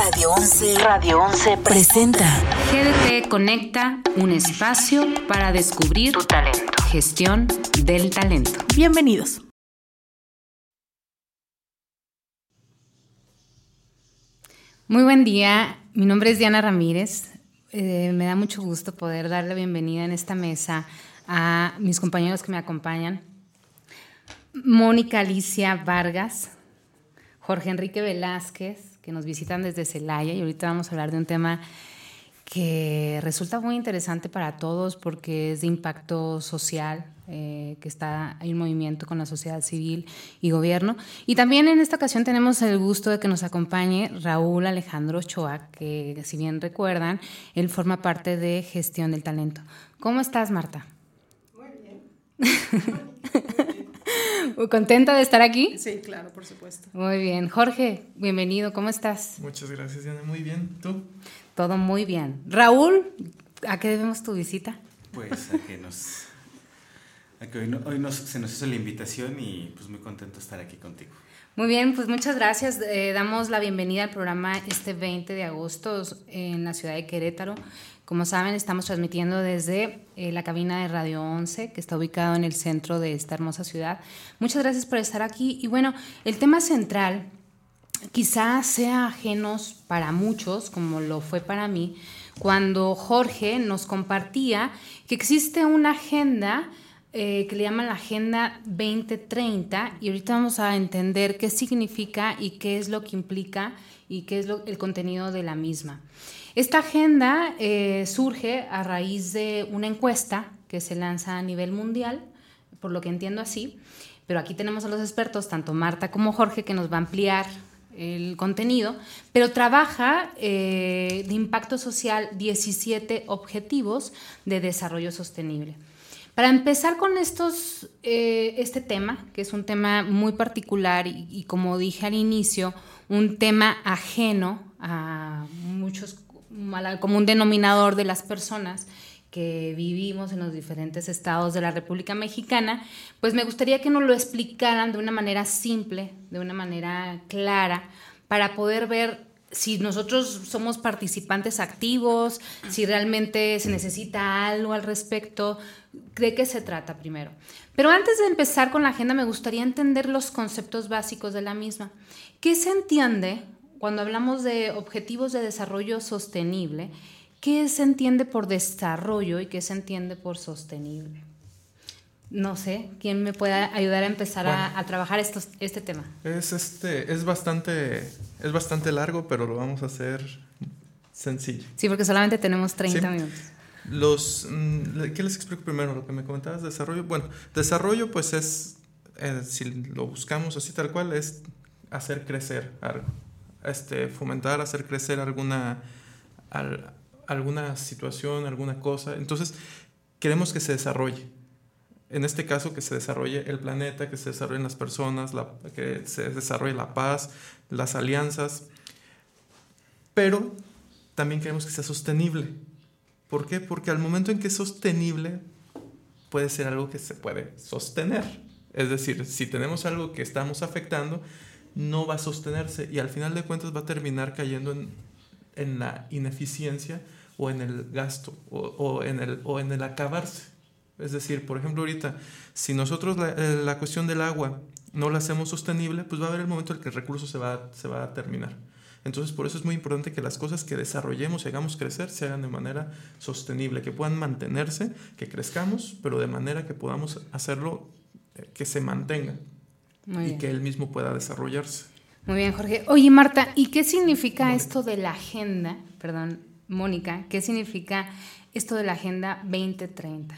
Radio 11 presenta GDT Conecta, un espacio para descubrir tu talento. gestión del talento. Bienvenidos. Muy buen día, mi nombre es Diana Ramírez. Eh, me da mucho gusto poder dar la bienvenida en esta mesa a mis compañeros que me acompañan. Mónica Alicia Vargas, Jorge Enrique Velázquez, que nos visitan desde Celaya y ahorita vamos a hablar de un tema que resulta muy interesante para todos porque es de impacto social, eh, que está hay un movimiento con la sociedad civil y gobierno. Y también en esta ocasión tenemos el gusto de que nos acompañe Raúl Alejandro Ochoa, que si bien recuerdan, él forma parte de Gestión del Talento. ¿Cómo estás, Marta? Muy bien. ¿Contenta de estar aquí? Sí, claro, por supuesto. Muy bien. Jorge, bienvenido. ¿Cómo estás? Muchas gracias, Diana. Muy bien. ¿Tú? Todo muy bien. Raúl, ¿a qué debemos tu visita? Pues a que nos. A que hoy, no- hoy nos- se nos hizo la invitación y pues muy contento de estar aquí contigo. Muy bien, pues muchas gracias. Eh, damos la bienvenida al programa este 20 de agosto en la ciudad de Querétaro. Como saben, estamos transmitiendo desde eh, la cabina de Radio 11, que está ubicado en el centro de esta hermosa ciudad. Muchas gracias por estar aquí. Y bueno, el tema central quizás sea ajenos para muchos, como lo fue para mí, cuando Jorge nos compartía que existe una agenda eh, que le llaman la Agenda 2030 y ahorita vamos a entender qué significa y qué es lo que implica y qué es el contenido de la misma. Esta agenda eh, surge a raíz de una encuesta que se lanza a nivel mundial, por lo que entiendo así, pero aquí tenemos a los expertos, tanto Marta como Jorge, que nos va a ampliar el contenido, pero trabaja eh, de impacto social 17 objetivos de desarrollo sostenible. Para empezar con estos, eh, este tema, que es un tema muy particular y como dije al inicio, un tema ajeno a muchos, al común denominador de las personas que vivimos en los diferentes estados de la República Mexicana, pues me gustaría que nos lo explicaran de una manera simple, de una manera clara, para poder ver si nosotros somos participantes activos, si realmente se necesita algo al respecto, de qué se trata primero. Pero antes de empezar con la agenda, me gustaría entender los conceptos básicos de la misma. ¿Qué se entiende cuando hablamos de objetivos de desarrollo sostenible? ¿Qué se entiende por desarrollo y qué se entiende por sostenible? No sé, ¿quién me puede ayudar a empezar a- Bueno. a, trabajar estos, este tema? Es este, es bastante, es bastante largo, pero lo vamos a hacer sencillo. Sí, porque solamente tenemos 30 Sí. minutos. Los, mm, ¿qué les explico primero? Lo que me comentabas, desarrollo. Bueno, desarrollo, pues es, eh, si lo buscamos así tal cual, es hacer crecer algo, este, fomentar, hacer crecer alguna, al- alguna situación, alguna cosa. Entonces, queremos que se desarrolle. En este caso, que se desarrolle el planeta, que se desarrollen las personas, que se desarrolle la paz, las alianzas. Pero también queremos que sea sostenible. ¿Por qué? Porque al momento en que es sostenible, puede ser algo que se puede sostener. Es decir, si tenemos algo que estamos afectando, no va a sostenerse y al final de cuentas va a terminar cayendo en, en la ineficiencia o en el gasto o, en el, o en el acabarse. Es decir, por ejemplo, ahorita, si nosotros la, eh, la cuestión del agua no la hacemos sostenible, pues va a haber el momento en que el recurso se va, se va a terminar. Entonces, por eso es muy importante que las cosas que desarrollemos y hagamos crecer se hagan de manera sostenible, que puedan mantenerse, que crezcamos, pero de manera que podamos hacerlo eh, que se mantenga Muy y bien. que él mismo pueda desarrollarse. Muy bien, Jorge. Oye, Marta, ¿y qué significa esto de la agenda? Perdón, Mónica, ¿qué significa esto de la Agenda 2030?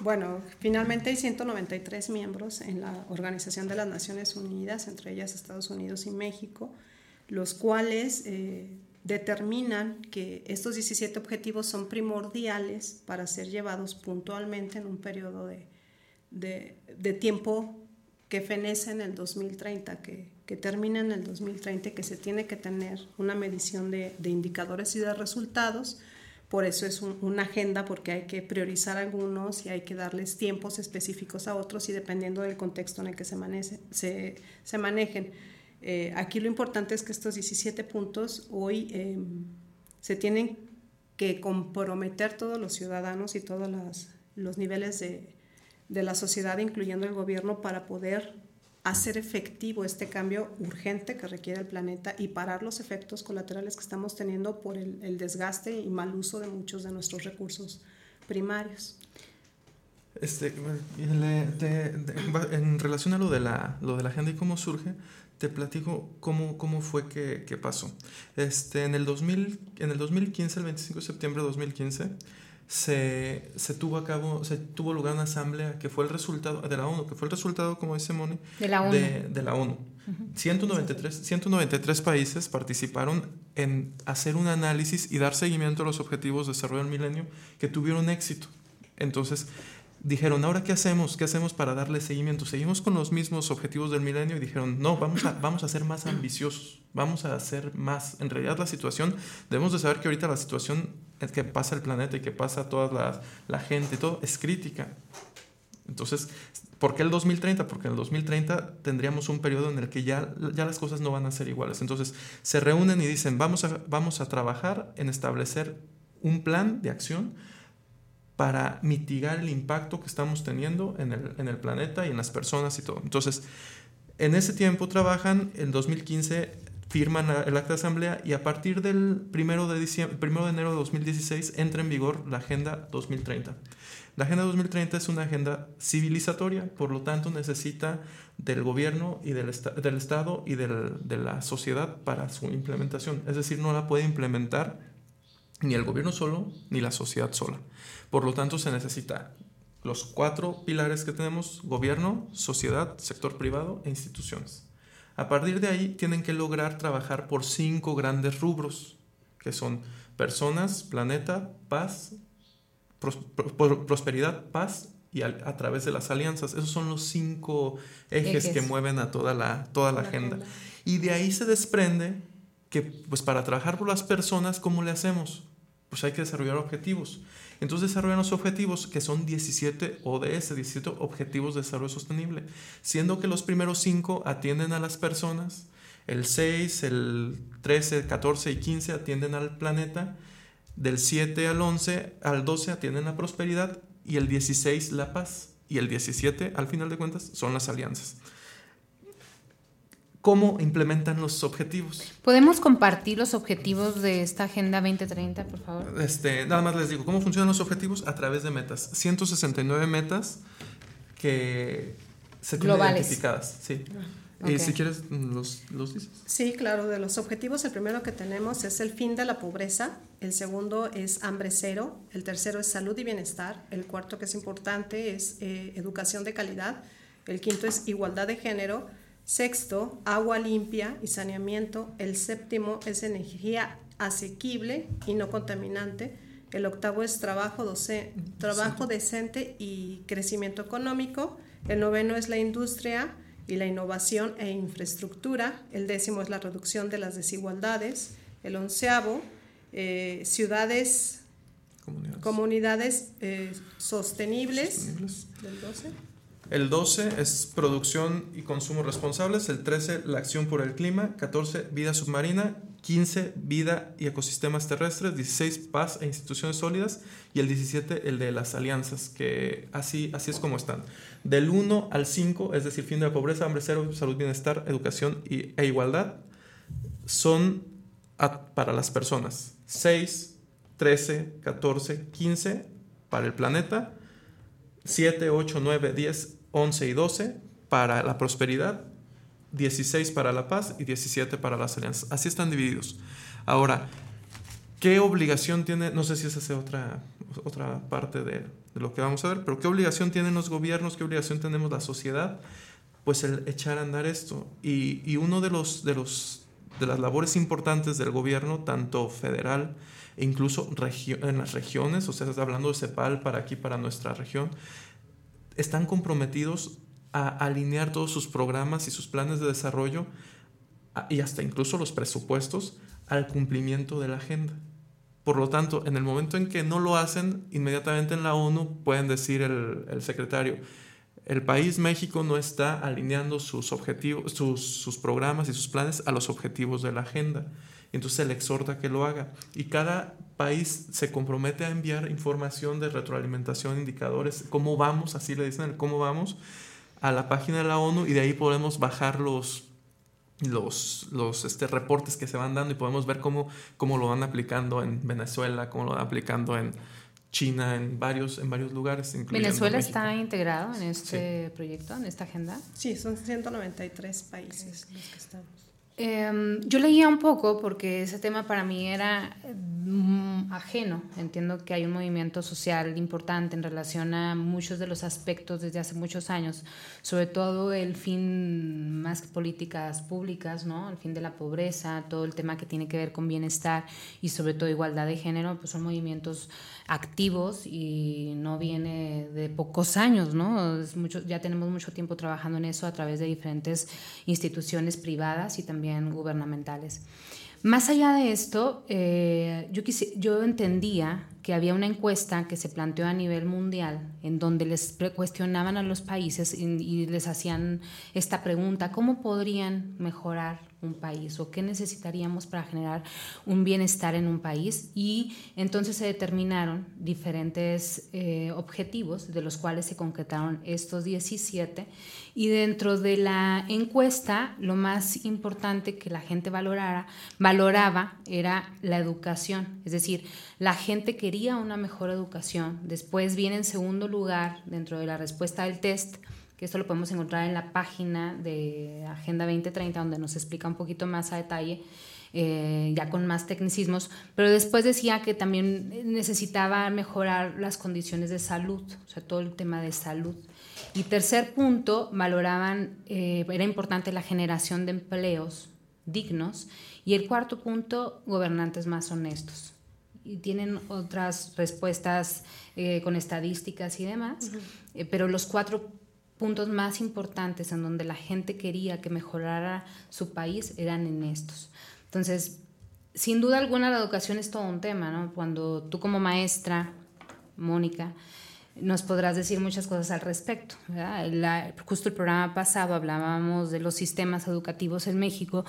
Bueno, finalmente hay 193 miembros en la Organización de las Naciones Unidas, entre ellas Estados Unidos y México, los cuales eh, determinan que estos 17 objetivos son primordiales para ser llevados puntualmente en un periodo de, de, de tiempo que fenece en el 2030, que, que, termina en el 2030, que se tiene que tener una medición de, de indicadores y de resultados. Por eso es un, una agenda, porque hay que priorizar algunos y hay que darles tiempos específicos a otros y dependiendo del contexto en el que se, maneje, se, se manejen. Eh, aquí lo importante es que estos 17 puntos hoy eh, se tienen que comprometer todos los ciudadanos y todos las, los niveles de, de la sociedad, incluyendo el gobierno, para poder hacer efectivo este cambio urgente que requiere el planeta y parar los efectos colaterales que estamos teniendo por el, el desgaste y mal uso de muchos de nuestros recursos primarios. Este, de, de, de, en relación a lo de, la, lo de la agenda y cómo surge, te platico cómo, cómo fue que, que pasó. Este, en, el 2000, en el 2015, el 25 de septiembre de 2015, se, se, tuvo a cabo, se tuvo lugar una asamblea que fue el resultado de la ONU, que fue el resultado, como dice Moni, de la ONU. De, de la ONU. Uh -huh. 193, 193 países participaron en hacer un análisis y dar seguimiento a los objetivos de desarrollo del milenio que tuvieron éxito. Entonces, dijeron, ¿ahora qué hacemos? ¿Qué hacemos para darle seguimiento? ¿Seguimos con los mismos objetivos del milenio? Y dijeron, no, vamos a, vamos a ser más ambiciosos, vamos a hacer más. En realidad la situación, debemos de saber que ahorita la situación que pasa el planeta y que pasa toda la, la gente y todo es crítica. Entonces, ¿por qué el 2030? Porque en el 2030 tendríamos un periodo en el que ya, ya las cosas no van a ser iguales. Entonces, se reúnen y dicen, vamos a, vamos a trabajar en establecer un plan de acción para mitigar el impacto que estamos teniendo en el, en el, planeta y en las personas y todo. Entonces, en ese tiempo trabajan, en 2015 firman el acta de asamblea y a partir del 1 de, diciembre, 1 de enero de 2016 entra en vigor la Agenda 2030. La Agenda 2030 es una agenda civilizatoria, por lo tanto necesita del gobierno y del, del Estado y del, de la sociedad para su implementación. Es decir, no la puede implementar ni el gobierno solo, ni la sociedad sola. Por lo tanto, se necesita los cuatro pilares que tenemos, gobierno, sociedad, sector privado e instituciones. A partir de ahí tienen que lograr trabajar por cinco grandes rubros, que son personas, planeta, paz, pros prosperidad, paz y a, a, través de las alianzas. Esos son los cinco ejes, ejes. que mueven a toda la, toda la, la agenda. agenda. Y de ahí se desprende que pues para trabajar por las personas, ¿cómo le hacemos? Pues hay que desarrollar objetivos. Entonces desarrollan los objetivos que son 17 ODS, 17 Objetivos de Desarrollo Sostenible, siendo que los primeros 5 atienden a las personas, el 6, el 13, 14 y 15 atienden al planeta, del 7 al 11, al 12 atienden la prosperidad y el 16 la paz. Y el 17 al final de cuentas son las alianzas cómo implementan los objetivos. ¿Podemos compartir los objetivos de esta Agenda 2030, por favor? Este, nada más les digo, ¿cómo funcionan los objetivos? A través de metas. 169 metas que se tienen Globales. identificadas. Sí. Okay. Y si quieres, los, los dices. Sí, claro, de los objetivos, el primero que tenemos es el fin de la pobreza, el segundo es hambre cero, el tercero es salud y bienestar, el cuarto que es importante es eh, educación de calidad, el quinto es igualdad de género, Sexto, agua limpia y saneamiento. El séptimo es energía asequible y no contaminante. El octavo es trabajo, doce, trabajo decente y crecimiento económico. El noveno es la industria y la innovación e infraestructura. El décimo es la reducción de las desigualdades. El onceavo, eh, ciudades, comunidades, comunidades eh, sostenibles. sostenibles. Del 12. El 12 es producción y consumo responsables, el 13 la acción por el clima, 14 vida submarina, 15 vida y ecosistemas terrestres, 16 paz e instituciones sólidas y el 17 el de las alianzas, que así, así es como están. Del 1 al 5, es decir, fin de la pobreza, hambre cero, salud, bienestar, educación y, e igualdad, son para las personas. 6, 13, 14, 15 para el planeta 7, 8, 9, 10, 11 y 12 para la prosperidad, 16 para la paz y 17 para las alianzas. Así están divididos. Ahora, ¿qué obligación tiene? No sé si esa es otra, otra parte de, de lo que vamos a ver, pero ¿qué obligación tienen los gobiernos? ¿Qué obligación tenemos la sociedad? Pues el echar a andar esto. Y, y uno de los, de los de las labores importantes del gobierno, tanto federal e incluso en las regiones, o sea, hablando de CEPAL para aquí, para nuestra región, están comprometidos a alinear todos sus programas y sus planes de desarrollo y hasta incluso los presupuestos al cumplimiento de la agenda. Por lo tanto, en el momento en que no lo hacen, inmediatamente en la ONU pueden decir el, secretario, el país México no está alineando sus objetivos, sus, programas y sus planes a los objetivos de la agenda. Entonces se le exhorta que lo haga. Y cada país se compromete a enviar información de retroalimentación, indicadores, cómo vamos, así le dicen, cómo vamos, a la página de la ONU y de ahí podemos bajar los, los, los este, reportes que se van dando y podemos ver cómo, cómo lo van aplicando en Venezuela, cómo lo van aplicando en China, en varios, en varios lugares. ¿Venezuela está integrado en este proyecto, en esta agenda? Sí, son 193 países los que estamos. Eh, yo leía un poco porque ese tema para mí era mm, ajeno. Entiendo que hay un movimiento social importante en relación a muchos de los aspectos desde hace muchos años, sobre todo el fin más que políticas públicas, ¿no? el fin de la pobreza, todo el tema que tiene que ver con bienestar y sobre todo igualdad de género, pues son movimientos activos y no viene de pocos años, ¿no? Es mucho, ya tenemos mucho tiempo trabajando en eso a través de diferentes instituciones privadas y también gubernamentales. Más allá de esto, eh, yo, yo entendía que había una encuesta que se planteó a nivel mundial en donde les cuestionaban a los países y, les hacían esta pregunta, ¿cómo podrían mejorar un país o qué necesitaríamos para generar un bienestar en un país y entonces se determinaron diferentes eh, objetivos de los cuales se concretaron estos 17 y dentro de la encuesta lo más importante que la gente valorara, valoraba era la educación, es decir, la gente quería una mejor educación, después viene en segundo lugar dentro de la respuesta del test que esto lo podemos encontrar en la página de Agenda 2030, donde nos explica un poquito más a detalle, eh, ya con más tecnicismos, pero después decía que también necesitaba mejorar las condiciones de salud, o sea, todo el tema de salud. Y tercer punto, valoraban, eh, era importante la generación de empleos dignos. Y el cuarto punto, gobernantes más honestos. Y tienen otras respuestas eh, con estadísticas y demás, pero los cuatro puntos más importantes en donde la gente quería que mejorara su país eran en estos. Entonces, sin duda alguna la educación es todo un tema, ¿no? Cuando tú como maestra, Mónica, nos podrás decir muchas cosas al respecto. justo el programa pasado hablábamos de los sistemas educativos en México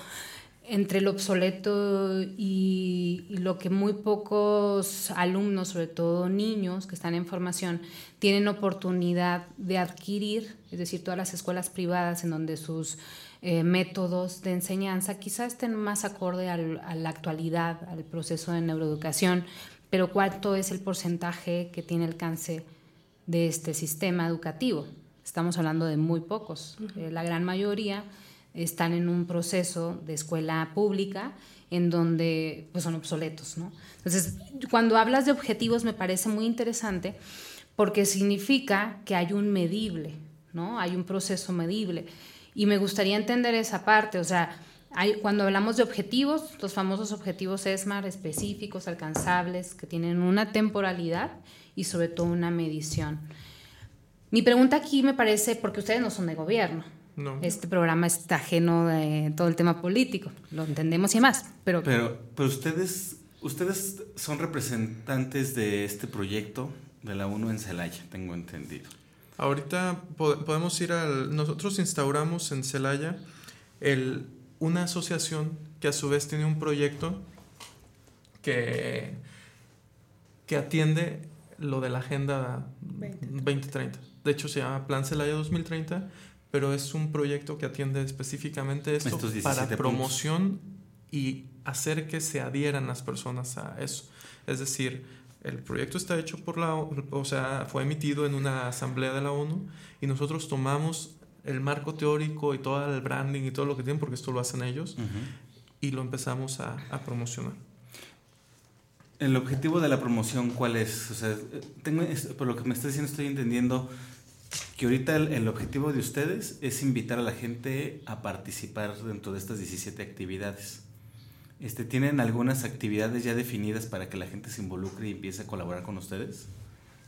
entre lo obsoleto y, lo que muy pocos alumnos, sobre todo niños que están en formación, tienen oportunidad de adquirir, es decir, todas las escuelas privadas en donde sus eh, métodos de enseñanza quizás estén más acorde a la actualidad, al proceso de neuroeducación, pero cuánto es el porcentaje que tiene alcance de este sistema educativo. Estamos hablando de muy pocos. Eh, la gran mayoría están en un proceso de escuela pública en donde pues, son obsoletos. ¿no? Entonces, cuando hablas de objetivos me parece muy interesante porque significa que hay un medible, ¿no? hay un proceso medible. Y me gustaría entender esa parte, o sea, cuando hablamos de objetivos, los famosos objetivos ESMAR específicos, alcanzables, que tienen una temporalidad y sobre todo una medición. Mi pregunta aquí me parece, porque ustedes no son de gobierno, este programa está ajeno de todo el tema político, lo entendemos y más, pero... Pero, pero ustedes, ustedes son representantes de este proyecto de la UNO en Celaya, tengo entendido. Ahorita podemos ir al... Nosotros instauramos en Celaya el, una asociación que a su vez tiene un proyecto que, que atiende lo de la Agenda 2030. De hecho, se llama Plan Celaya 2030 pero es un proyecto que atiende específicamente esto para promoción y hacer que se adhieran las personas a eso. Es decir, el proyecto está hecho por la, o sea, fue emitido en una asamblea de la ONU y nosotros tomamos el marco teórico y todo el branding y todo lo que tienen, porque esto lo hacen ellos, y lo empezamos a, a, promocionar. ¿El objetivo de la promoción cuál es? O sea, tengo, por lo que me estás diciendo, estoy entendiendo que ahorita el, objetivo de ustedes es invitar a la gente a participar dentro de estas 17 actividades. este, ¿tienen algunas actividades ya definidas para que la gente se involucre y empiece a colaborar con ustedes?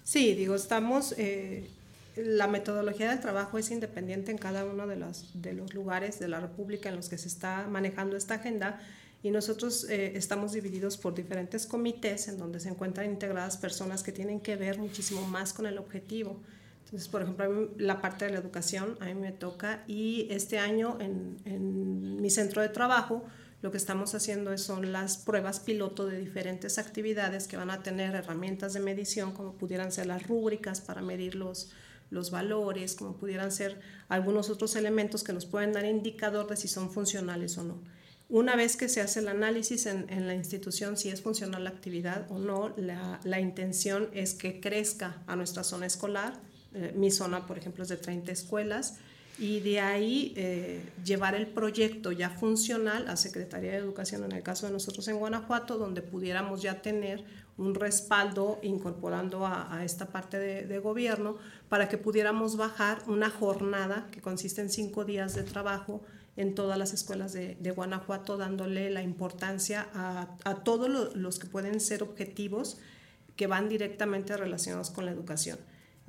Sí, digo, estamos, eh, la metodología del trabajo es independiente en cada uno de los, de los lugares de la República en los que se está manejando esta agenda y nosotros eh, estamos divididos por diferentes comités en donde se encuentran integradas personas que tienen que ver muchísimo más con el objetivo. Entonces, por ejemplo, la parte de la educación a mí me toca y este año en, en mi centro de trabajo lo que estamos haciendo son las pruebas piloto de diferentes actividades que van a tener herramientas de medición como pudieran ser las rúbricas para medir los, los valores, como pudieran ser algunos otros elementos que nos pueden dar indicador de si son funcionales o no. Una vez que se hace el análisis en, en la institución si es funcional la actividad o no, la, la, intención es que crezca a nuestra zona escolar. Eh, mi zona, por ejemplo, es de 30 escuelas y de ahí eh, llevar el proyecto ya funcional a Secretaría de Educación, en el caso de nosotros en Guanajuato, donde pudiéramos ya tener un respaldo incorporando a, esta parte de, gobierno para que pudiéramos bajar una jornada que consiste en cinco días de trabajo en todas las escuelas de, Guanajuato, dándole la importancia a, todos lo, los que pueden ser objetivos que van directamente relacionados con la educación.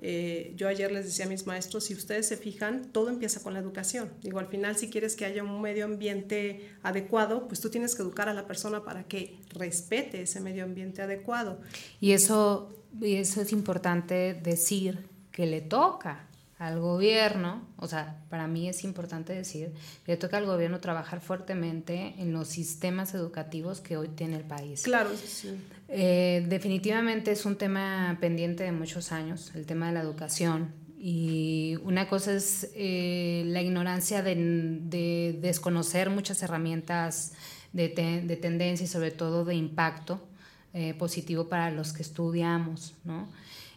Eh, yo ayer les decía a mis maestros, si ustedes se fijan, todo empieza con la educación. Digo, al final, si quieres que haya un medio ambiente adecuado, pues tú tienes que educar a la persona para que respete ese medio ambiente adecuado. Y eso, y eso es importante decir que le toca al gobierno, o sea, para mí es importante decir le toca al gobierno trabajar fuertemente en los sistemas educativos que hoy tiene el país. Claro, sí. Eh, definitivamente es un tema pendiente de muchos años, el tema de la educación. Y una cosa es eh, la ignorancia de, de, desconocer muchas herramientas de, te, de, tendencia y sobre todo de impacto eh, positivo para los que estudiamos. ¿no?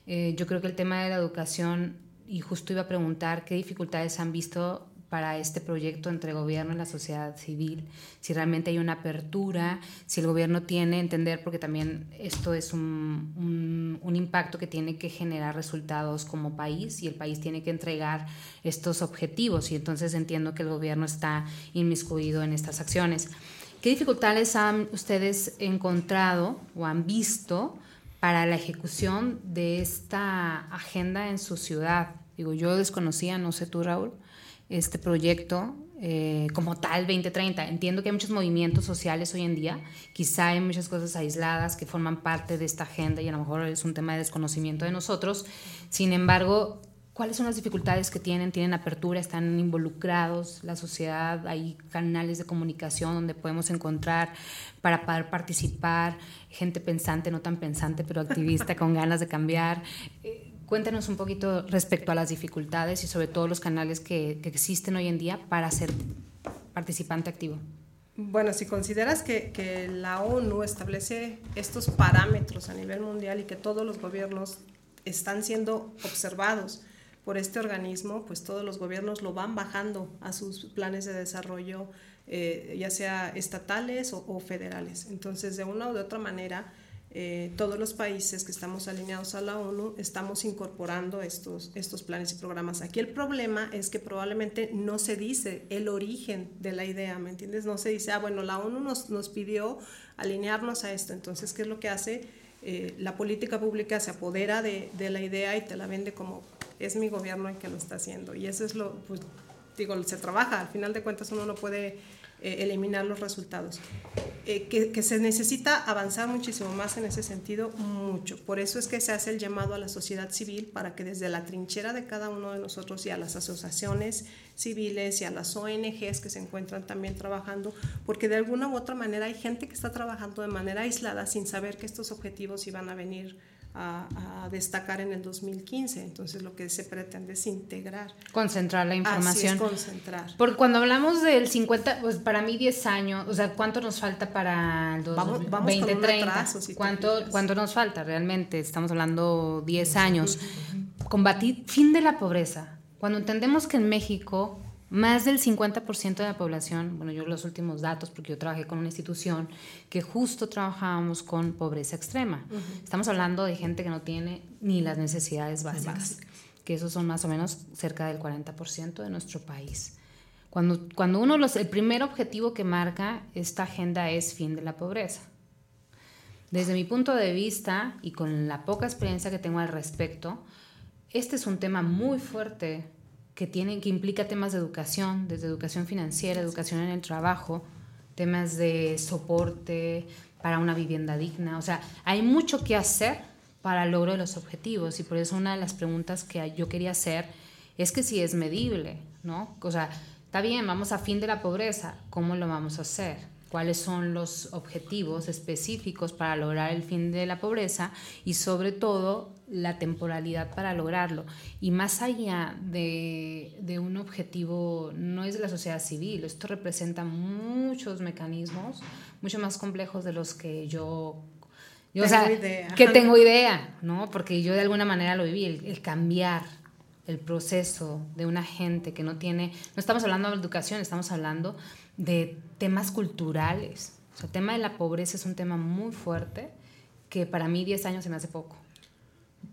Yo creo que el tema de la educación y justo iba a preguntar qué dificultades han visto para este proyecto entre gobierno y la sociedad civil, si realmente hay una apertura, si el gobierno tiene entender, porque también esto es un, un, un, impacto que tiene que generar resultados como país y el país tiene que entregar estos objetivos y entonces entiendo que el gobierno está inmiscuido en estas acciones. ¿Qué dificultades han ustedes encontrado o han visto para la ejecución de esta agenda en su ciudad? Digo, yo desconocía, no sé tú, Raúl, este proyecto eh, como tal 2030. Entiendo que hay muchos movimientos sociales hoy en día, quizá hay muchas cosas aisladas que forman parte de esta agenda y a lo mejor es un tema de desconocimiento de nosotros. Sin embargo, ¿cuáles son las dificultades que tienen? ¿Tienen apertura? ¿Están involucrados? ¿La sociedad? ¿Hay canales de comunicación donde podemos encontrar para poder participar? Gente pensante, no tan pensante, pero activista con ganas de cambiar. Eh, Cuéntanos un poquito respecto a las dificultades y sobre todo los canales que, que existen hoy en día para ser participante activo. Bueno, si consideras que, que, la ONU establece estos parámetros a nivel mundial y que todos los gobiernos están siendo observados por este organismo, pues todos los gobiernos lo van bajando a sus planes de desarrollo, eh, ya sea estatales o, o, federales. Entonces, de una u de otra manera, eh, todos los países que estamos alineados a la ONU estamos incorporando estos, estos planes y programas. Aquí el problema es que probablemente no se dice el origen de la idea, ¿me entiendes? No se dice, ah, bueno, la ONU nos, nos pidió alinearnos a esto, entonces, ¿qué es lo que hace? Eh, la política pública se apodera de, de, la idea y te la vende como es mi gobierno el que lo está haciendo. Y eso es lo, pues, digo, se trabaja, al final de cuentas uno no puede eh, eliminar los resultados. Eh, que, que, se necesita avanzar muchísimo más en ese sentido, mucho. Por eso es que se hace el llamado a la sociedad civil para que desde la trinchera de cada uno de nosotros y a las asociaciones civiles y a las ONGs que se encuentran también trabajando, porque de alguna u otra manera hay gente que está trabajando de manera aislada sin saber que estos objetivos iban a venir a, a, destacar en el 2015. Entonces lo que se pretende es integrar. Concentrar la información. Así es, concentrar. Porque cuando hablamos del 50, pues para mí 10 años, o sea, ¿cuánto nos falta para el vamos, vamos 2030? Atraso, si ¿Cuánto, ¿Cuánto nos falta realmente? Estamos hablando 10 años. Combatir, fin de la pobreza. Cuando entendemos que en México más del 50% de la población, bueno, yo los últimos datos, porque yo trabajé con una institución que justo trabajábamos con pobreza extrema. Uh -huh. Estamos hablando de gente que no tiene ni las necesidades básicas, Básica. que esos son más o menos cerca del 40% de nuestro país. Cuando, cuando uno los, el primer objetivo que marca esta agenda es fin de la pobreza. Desde mi punto de vista y con la poca experiencia que tengo al respecto, este es un tema muy fuerte que, tiene, que implica temas de educación, desde educación financiera, educación en el trabajo, temas de soporte para una vivienda digna. O sea, hay mucho que hacer para el logro de los objetivos y por eso una de las preguntas que yo quería hacer es que si es medible, ¿no? O sea, está bien, vamos a fin de la pobreza, ¿cómo lo vamos a hacer? Cuáles son los objetivos específicos para lograr el fin de la pobreza y sobre todo la temporalidad para lograrlo. Y más allá de, de un objetivo, no es de la sociedad civil, esto representa muchos mecanismos, mucho más complejos de los que yo yo, o sea, que tengo idea, ¿no? Porque yo de alguna manera lo viví, el, el, cambiar el proceso de una gente que no tiene, no estamos hablando de educación, estamos hablando de temas culturales. O sea, el tema de la pobreza es un tema muy fuerte que para mí 10 años se me hace poco.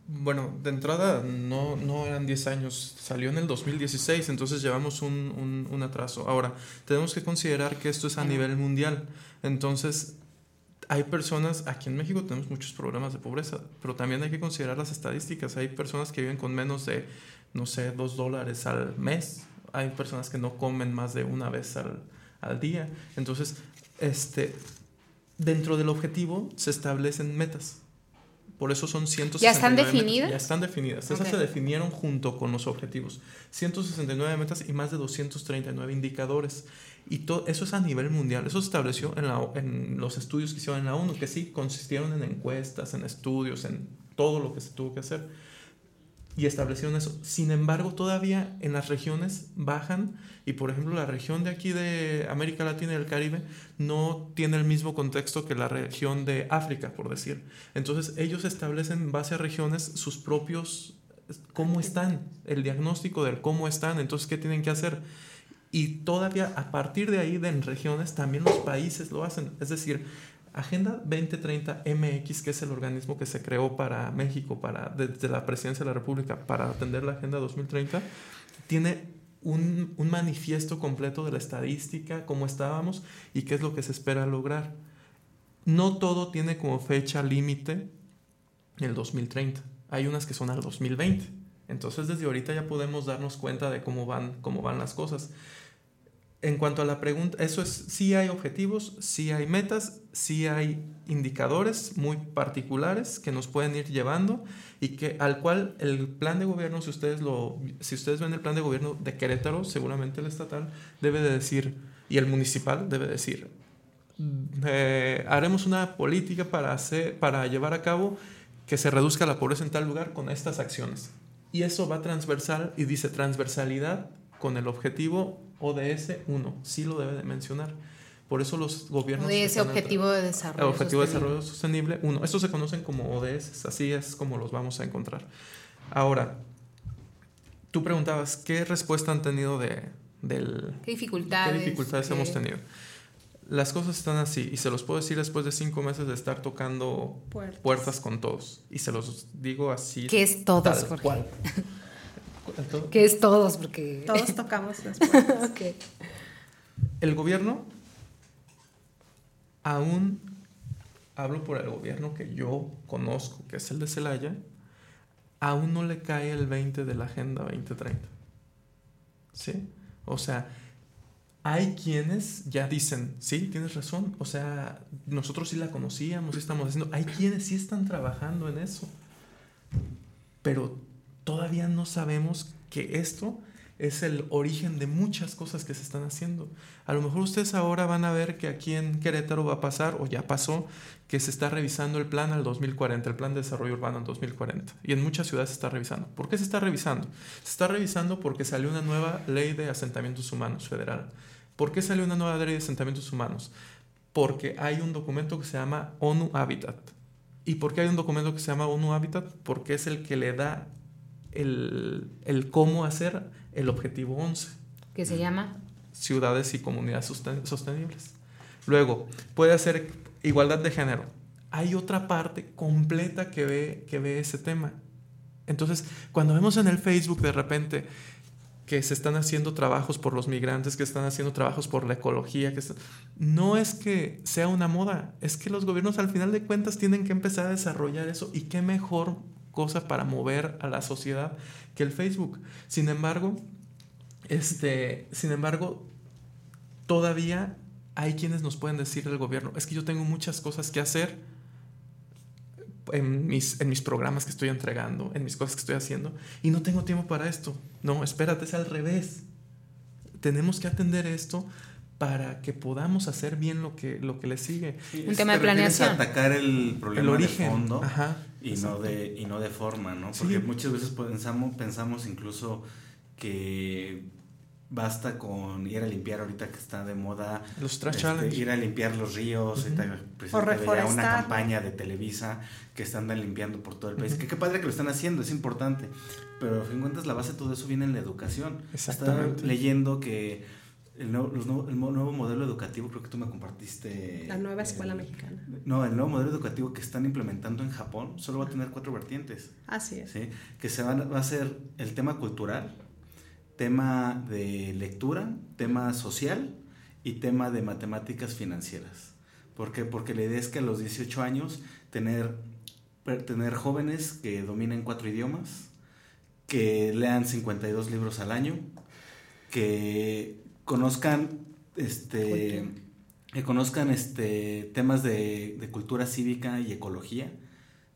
Bueno, de entrada no, no eran 10 años, salió en el 2016, entonces llevamos un, un, un, atraso. Ahora, tenemos que considerar que esto es a nivel mundial, entonces hay personas, aquí en México tenemos muchos problemas de pobreza, pero también hay que considerar las estadísticas, hay personas que viven con menos de, no sé, 2 dólares al mes, hay personas que no comen más de una vez al, al día. Entonces, este, dentro del objetivo se establecen metas. Por eso son 169 ¿Ya están definidas? Ya están definidas. Esas se definieron junto con los objetivos. 169 metas y más de 239 indicadores. Y todo eso es a nivel mundial. Eso se estableció en, la, en los estudios que hicieron en la ONU, que sí consistieron en encuestas, en estudios, en todo lo que se tuvo que hacer. Y establecieron eso. Sin embargo, todavía en las regiones bajan y por ejemplo, la región de aquí de América Latina y el Caribe no tiene el mismo contexto que la región de África, por decir. Entonces, ellos establecen en base a regiones sus propios, cómo están, el diagnóstico del cómo están, entonces, qué tienen que hacer. Y todavía a partir de ahí, de en regiones, también los países lo hacen. Es decir, Agenda 2030 MX, que es el organismo que se creó para México, para, desde la presidencia de la República, para atender la Agenda 2030, tiene un, un, manifiesto completo de la estadística, cómo estábamos y qué es lo que se espera lograr. No todo tiene como fecha límite el 2030. Hay unas que son al 2020. Entonces desde ahorita ya podemos darnos cuenta de cómo van, cómo van las cosas. En cuanto a la pregunta, eso es, sí hay objetivos, sí hay metas, sí hay indicadores muy particulares que nos pueden ir llevando y que al cual el plan de gobierno, si ustedes lo, si ustedes ven el plan de gobierno de Querétaro, seguramente el estatal debe de decir y el municipal debe decir, eh, haremos una política para hacer, para llevar a cabo que se reduzca la pobreza en tal lugar con estas acciones. Y eso va transversal y dice transversalidad con el objetivo ODS 1, sí lo debe de mencionar. Por eso los gobiernos... Ese objetivo de desarrollo. El objetivo sostenible. de desarrollo sostenible, uno. Estos se conocen como ODS, así es como los vamos a encontrar. Ahora, tú preguntabas, ¿qué respuesta han tenido de, del... ¿Qué dificultades? ¿Qué dificultades hemos tenido? Las cosas están así, y se los puedo decir después de cinco meses de estar tocando puertas, puertas con todos. Y se los digo así. ¿Qué es todos, Jorge? Cual. ¿Qué es todos? Porque... Todos tocamos las puertas. okay. El gobierno, aún hablo por el gobierno que yo conozco, que es el de Celaya, aún no le cae el 20 de la Agenda 2030. ¿Sí? O sea, hay quienes ya dicen, sí, tienes razón, o sea, nosotros sí la conocíamos, sí estamos haciendo, hay quienes sí están trabajando en eso, pero todavía no sabemos que esto es el origen de muchas cosas que se están haciendo. A lo mejor ustedes ahora van a ver que aquí en Querétaro va a pasar, o ya pasó, que se está revisando el plan al 2040, el plan de desarrollo urbano al 2040. Y en muchas ciudades se está revisando. ¿Por qué se está revisando? Se está revisando porque salió una nueva ley de asentamientos humanos federal. ¿Por qué salió una nueva ley de asentamientos humanos? Porque hay un documento que se llama ONU Habitat. ¿Y por qué hay un documento que se llama ONU Habitat? Porque es el que le da el, el, cómo hacer el objetivo 11. ¿Qué se llama? Ciudades y comunidades sostenibles. Luego, puede hacer igualdad de género. Hay otra parte completa que ve, que ve ese tema. Entonces, cuando vemos en el Facebook de repente que se están haciendo trabajos por los migrantes, que están haciendo trabajos por la ecología, que no es que sea una moda, es que los gobiernos al final de cuentas tienen que empezar a desarrollar eso y qué mejor cosa para mover a la sociedad que el Facebook. Sin embargo, este, sin embargo, todavía hay quienes nos pueden decir del gobierno, es que yo tengo muchas cosas que hacer en mis, en mis programas que estoy entregando, en mis cosas que estoy haciendo, y no tengo tiempo para esto. No, espérate, es al revés. Tenemos que atender esto para que podamos hacer bien lo que, lo que le sigue. Un tema de planeación. atacar el problema el origen. de fondo y, no de, y no de forma, ¿no? Porque muchas veces pensamos, pensamos incluso que basta con ir a limpiar ahorita que está de moda los trash este, ir a limpiar los ríos uh o una campaña de Televisa que están limpiando por todo el país. Que qué padre que lo están haciendo es importante. Pero a fin de cuentas la base de todo eso viene en la educación. Estaba leyendo que el nuevo, el nuevo modelo educativo creo que tú me compartiste la nueva escuela mexicana no el nuevo modelo educativo que están implementando en Japón solo va a tener cuatro vertientes así es ¿sí? que se van, va a ser el tema cultural tema de lectura, tema social y tema de matemáticas financieras. ¿Por qué? Porque la idea es que a los 18 años tener, tener jóvenes que dominen cuatro idiomas, que lean 52 libros al año, que conozcan este que conozcan este temas de, de, cultura cívica y ecología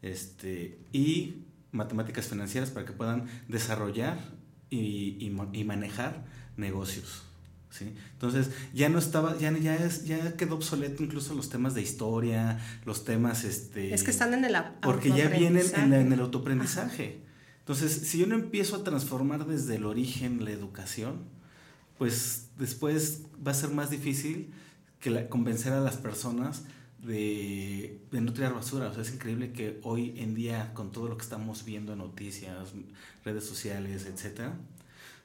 este y matemáticas financieras para que puedan desarrollar y, manejar negocios. ¿sí? Entonces ya no estaba, ya, ya, es, ya quedó obsoleto incluso los temas de historia, los temas... Este, es que están en el Porque ya vienen en, en el autoaprendizaje. Entonces, si yo no empiezo a transformar desde el origen la educación, pues después va a ser más difícil que la, convencer a las personas de, de, no tirar basura. O sea, es increíble que hoy en día, con todo lo que estamos viendo en noticias, redes sociales, etcétera,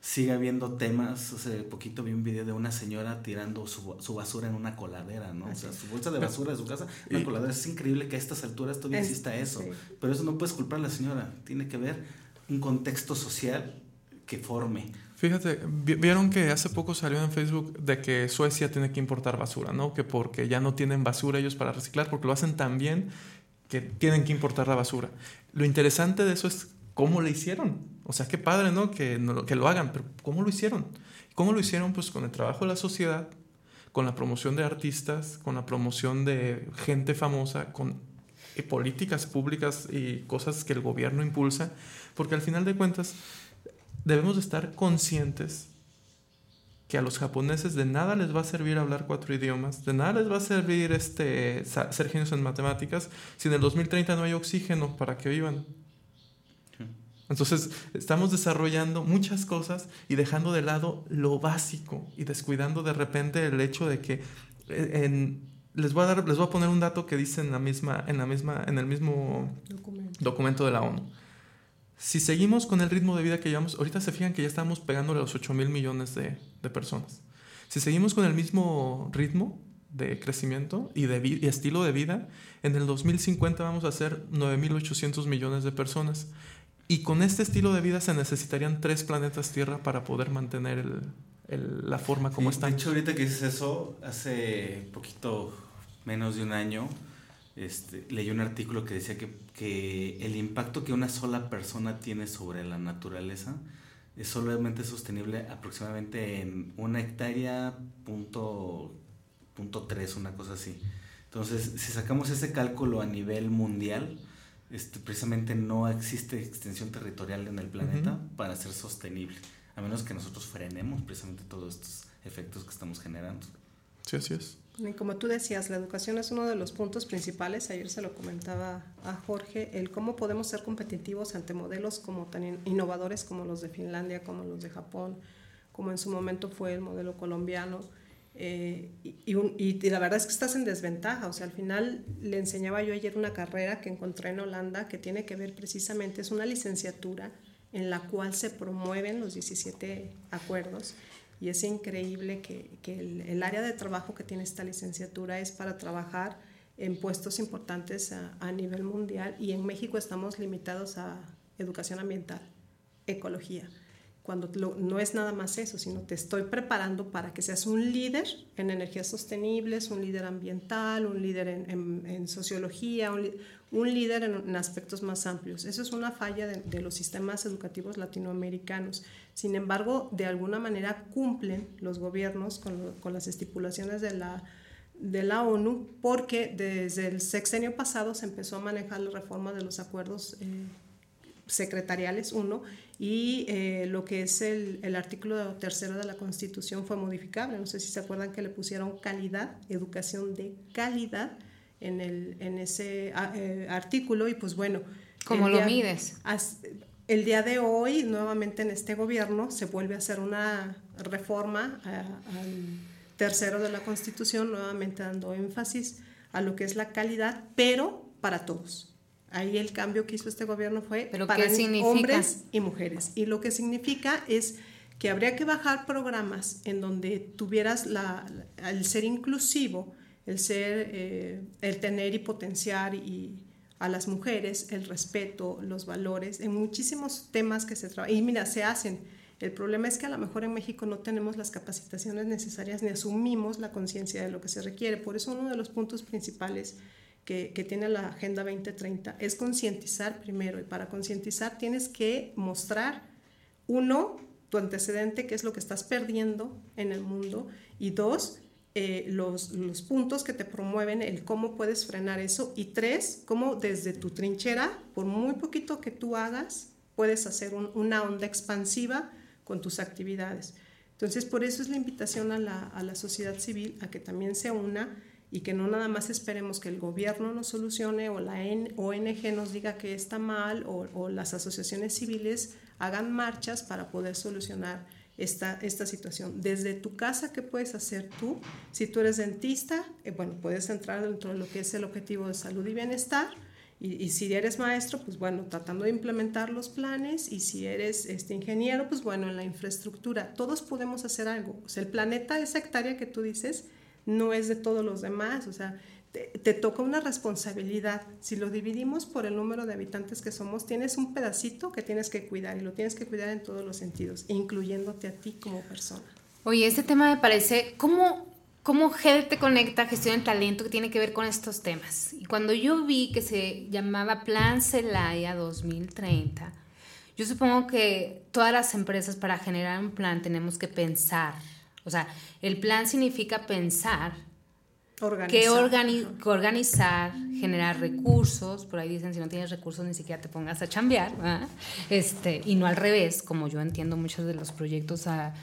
siga habiendo temas. Hace poquito vi un video de una señora tirando su, su basura en una coladera, ¿no? O sea, su bolsa de basura de su casa, una coladera. Es increíble que a estas alturas todavía exista eso. Pero eso no puedes culpar a la señora. Tiene que ver un contexto social que forme. Fíjate, vieron que hace poco salió en Facebook de que Suecia tiene que importar basura, ¿no? Que porque ya no tienen basura ellos para reciclar, porque lo hacen tan bien que tienen que importar la basura. Lo interesante de eso es cómo lo hicieron. O sea, qué padre, ¿no? Que, que lo hagan, pero ¿cómo lo hicieron? ¿Cómo lo hicieron? Pues con el trabajo de la sociedad, con la promoción de artistas, con la promoción de gente famosa, con políticas públicas y cosas que el gobierno impulsa, porque al final de cuentas debemos estar conscientes que a los japoneses de nada les va a servir hablar cuatro idiomas, de nada les va a servir este, ser genios en matemáticas, si en el 2030 no hay oxígeno para que vivan. Entonces, estamos desarrollando muchas cosas y dejando de lado lo básico y descuidando de repente el hecho de que eh, les voy a dar les voy a poner un dato que dice en la misma en la misma en el mismo documento de la ONU. Si seguimos con el ritmo de vida que llevamos, ahorita se fijan que ya estamos pegándole a los 8 mil millones de, personas. Si seguimos con el mismo ritmo de crecimiento y, de y estilo de vida, en el 2050 vamos a ser 9.800 millones de personas. Y con este estilo de vida se necesitarían tres planetas Tierra para poder mantener la forma como está. De hecho, ahorita que dices eso, hace poquito menos de un año, este, leí un artículo que decía que, que, el impacto que una sola persona tiene sobre la naturaleza es solamente sostenible aproximadamente en una hectárea punto, punto tres, una cosa así. Entonces, si sacamos ese cálculo a nivel mundial, este, precisamente no existe extensión territorial en el planeta para ser sostenible, a menos que nosotros frenemos precisamente todos estos efectos que estamos generando. Sí, así es. Y como tú decías, la educación es uno de los puntos principales. Ayer se lo comentaba a Jorge, el cómo podemos ser competitivos ante modelos como tan innovadores como los de Finlandia, como los de Japón, como en su momento fue el modelo colombiano. Eh, y, y, la verdad es que estás en desventaja. O sea, al final le enseñaba yo ayer una carrera que encontré en Holanda que tiene que ver precisamente, es una licenciatura en la cual se promueven los 17 acuerdos y es increíble que, que el, el, área de trabajo que tiene esta licenciatura es para trabajar en puestos importantes a, a, nivel mundial y en México estamos limitados a educación ambiental, ecología. cuando lo- no es nada más eso, sino te estoy preparando para que seas un líder en energías sostenibles, un líder ambiental, un líder en, en- en sociología, un, un líder en, aspectos más amplios. Eso es una falla de, los sistemas educativos latinoamericanos. Sin embargo, de alguna manera cumplen los gobiernos con, las estipulaciones de la, de la ONU porque desde el sexenio pasado se empezó a manejar la reforma de los acuerdos eh, secretariales, uno, y eh, lo que es el, el artículo tercero de la Constitución fue modificable. No sé si se acuerdan que le pusieron calidad, educación de calidad en, el, en ese ah, eh, artículo y pues bueno. ¿Cómo lo día- mides? as- el día de hoy, nuevamente en este gobierno, se vuelve a hacer una reforma a- al tercero de la Constitución, nuevamente dando énfasis a lo que es la calidad, pero para todos. Ahí el cambio que hizo este gobierno fue ¿Pero para hombres y mujeres. Y lo que significa es que habría que bajar programas en donde tuvieras la, el ser inclusivo, el ser, eh, el tener y potenciar y a las mujeres, el respeto, los valores, en muchísimos temas que se trabajan. Y mira, se hacen. El problema es que a lo mejor en México no tenemos las capacitaciones necesarias ni asumimos la conciencia de lo que se requiere. Por eso uno de los puntos principales que, que tiene la Agenda 2030 es concientizar primero. Y para concientizar tienes que mostrar, uno, tu antecedente, qué es lo que estás perdiendo en el mundo, y dos, eh, los, puntos que te promueven, el cómo puedes frenar eso, y tres, cómo desde tu trinchera, por muy poquito que tú hagas, puedes hacer un- una onda expansiva con tus actividades. Entonces, por eso es la invitación a la, a la sociedad civil a que también se una y que no nada más esperemos que el gobierno nos solucione o la ONG nos diga que está mal o las asociaciones civiles hagan marchas para poder solucionar esta, esta situación. Desde tu casa, ¿qué puedes hacer tú? Si tú eres dentista, eh, bueno, puedes entrar dentro de lo que es el objetivo de salud y bienestar. Y, y si eres maestro, pues bueno, tratando de implementar los planes. Y si eres este, ingeniero, pues bueno, en la infraestructura. Todos podemos hacer algo. O sea, el planeta, esa hectárea que tú dices, no es de todos los demás. O sea, te, toca una responsabilidad. Si lo dividimos por el número de habitantes que somos, tienes un pedacito que tienes que cuidar y lo tienes que cuidar en todos los sentidos, incluyéndote a ti como persona. Oye, este tema me parece, ¿cómo, cómo GED te conecta gestión del talento que tiene que ver con estos temas? Y cuando yo vi que se llamaba Plan Celaya 2030, yo supongo que todas las empresas para generar un plan tenemos que pensar. O sea, el plan significa pensar Organizar. que, organi- que organizar, generar recursos, por ahí dicen si no tienes recursos ni siquiera te pongas a chambear, ¿verdad? este, y no al revés, como yo entiendo muchos de los proyectos a-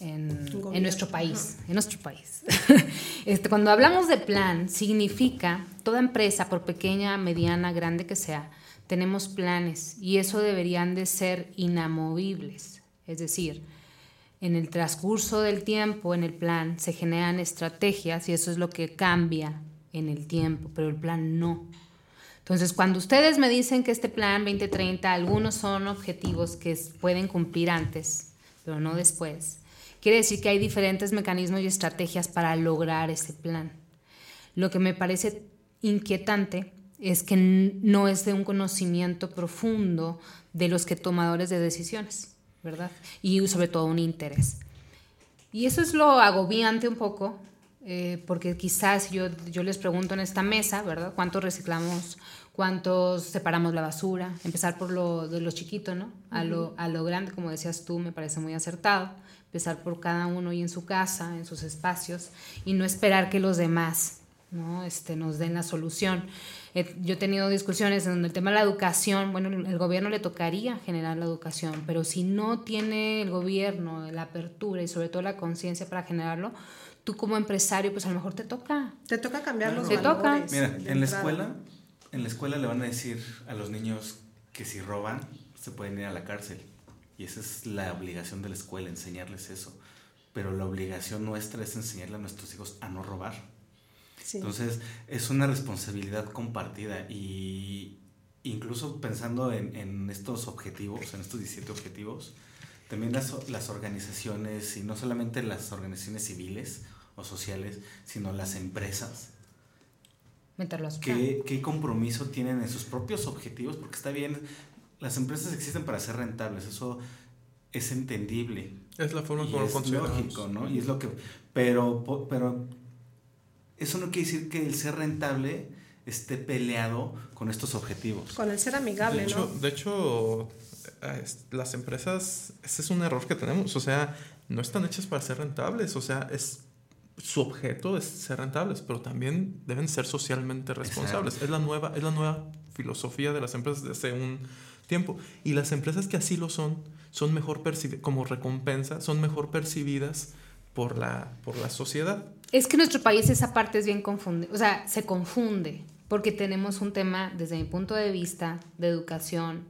en, en nuestro país, en nuestro país. este, cuando hablamos de plan, significa toda empresa, por pequeña, mediana, grande que sea, tenemos planes y eso deberían de ser inamovibles, es decir, en el transcurso del tiempo, en el plan, se generan estrategias y eso es lo que cambia en el tiempo, pero el plan no. Entonces, cuando ustedes me dicen que este plan 2030, algunos son objetivos que pueden cumplir antes, pero no después, quiere decir que hay diferentes mecanismos y estrategias para lograr ese plan. Lo que me parece inquietante es que no es de un conocimiento profundo de los que tomadores de decisiones, ¿verdad? Y sobre todo un interés. Y eso es lo agobiante un poco, eh, porque quizás yo, yo les pregunto en esta mesa, ¿verdad? ¿Cuántos reciclamos? ¿Cuántos separamos la basura? Empezar por lo de lo chiquito, ¿no? A, lo, a lo grande, como decías tú, me parece muy acertado. Empezar por cada uno y en su casa, en sus espacios, y no esperar que los demás ¿no? este, nos den la solución. Eh, yo he tenido discusiones en donde el tema de la educación, bueno, el, gobierno le tocaría generar la educación, pero si no tiene el gobierno la apertura y sobre todo la conciencia para generarlo, tú como empresario, pues a lo mejor te toca. Te toca cambiar los Te toca. Mira, en la escuela, en la escuela le van a decir a los niños que si roban se pueden ir a la cárcel. Y esa es la obligación de la escuela, enseñarles eso. Pero la obligación nuestra es enseñarle a nuestros hijos a no robar. Sí. Entonces, es una responsabilidad compartida y incluso pensando en, en estos objetivos, en estos 17 objetivos, también las, las organizaciones, y no solamente las organizaciones civiles o sociales, sino las empresas, Meterlo a su ¿Qué, qué compromiso tienen en sus propios objetivos? Porque está bien, las empresas existen para ser rentables, eso es entendible. Es la forma como consideramos. lógico, ¿no? Y es lo que pero pero eso no quiere decir que el ser rentable esté peleado con estos objetivos. Con el ser amigable, de hecho, ¿no? de hecho eh, las empresas, ese es un error que tenemos, o sea, no están hechas para ser rentables, o sea, es su objeto es ser rentables, pero también deben ser socialmente responsables. Es la nueva es la nueva filosofía de las empresas desde un tiempo y las empresas que así lo son son mejor percibidas como recompensa, son mejor percibidas por la por la sociedad. Es que nuestro país esa parte es bien confunde, o sea, se confunde, porque tenemos un tema, desde mi punto de vista, de educación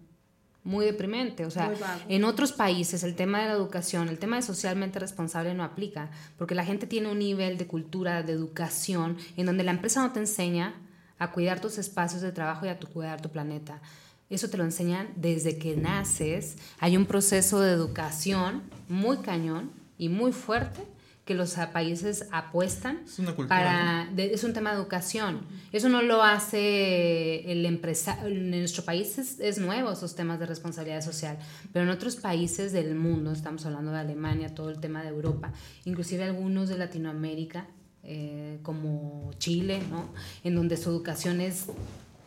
muy deprimente. O sea, en otros países el tema de la educación, el tema de socialmente responsable no aplica, porque la gente tiene un nivel de cultura, de educación, en donde la empresa no te enseña a cuidar tus espacios de trabajo y a tu, cuidar tu planeta. Eso te lo enseñan desde que naces. Hay un proceso de educación muy cañón y muy fuerte que los países apuestan Es una cultura, para de- es un tema de educación. Eso no lo hace el empresario. En nuestro país es, es nuevo esos temas de responsabilidad social, pero en otros países del mundo, estamos hablando de Alemania, todo el tema de Europa, inclusive algunos de Latinoamérica, eh, como Chile, ¿no? en donde su educación es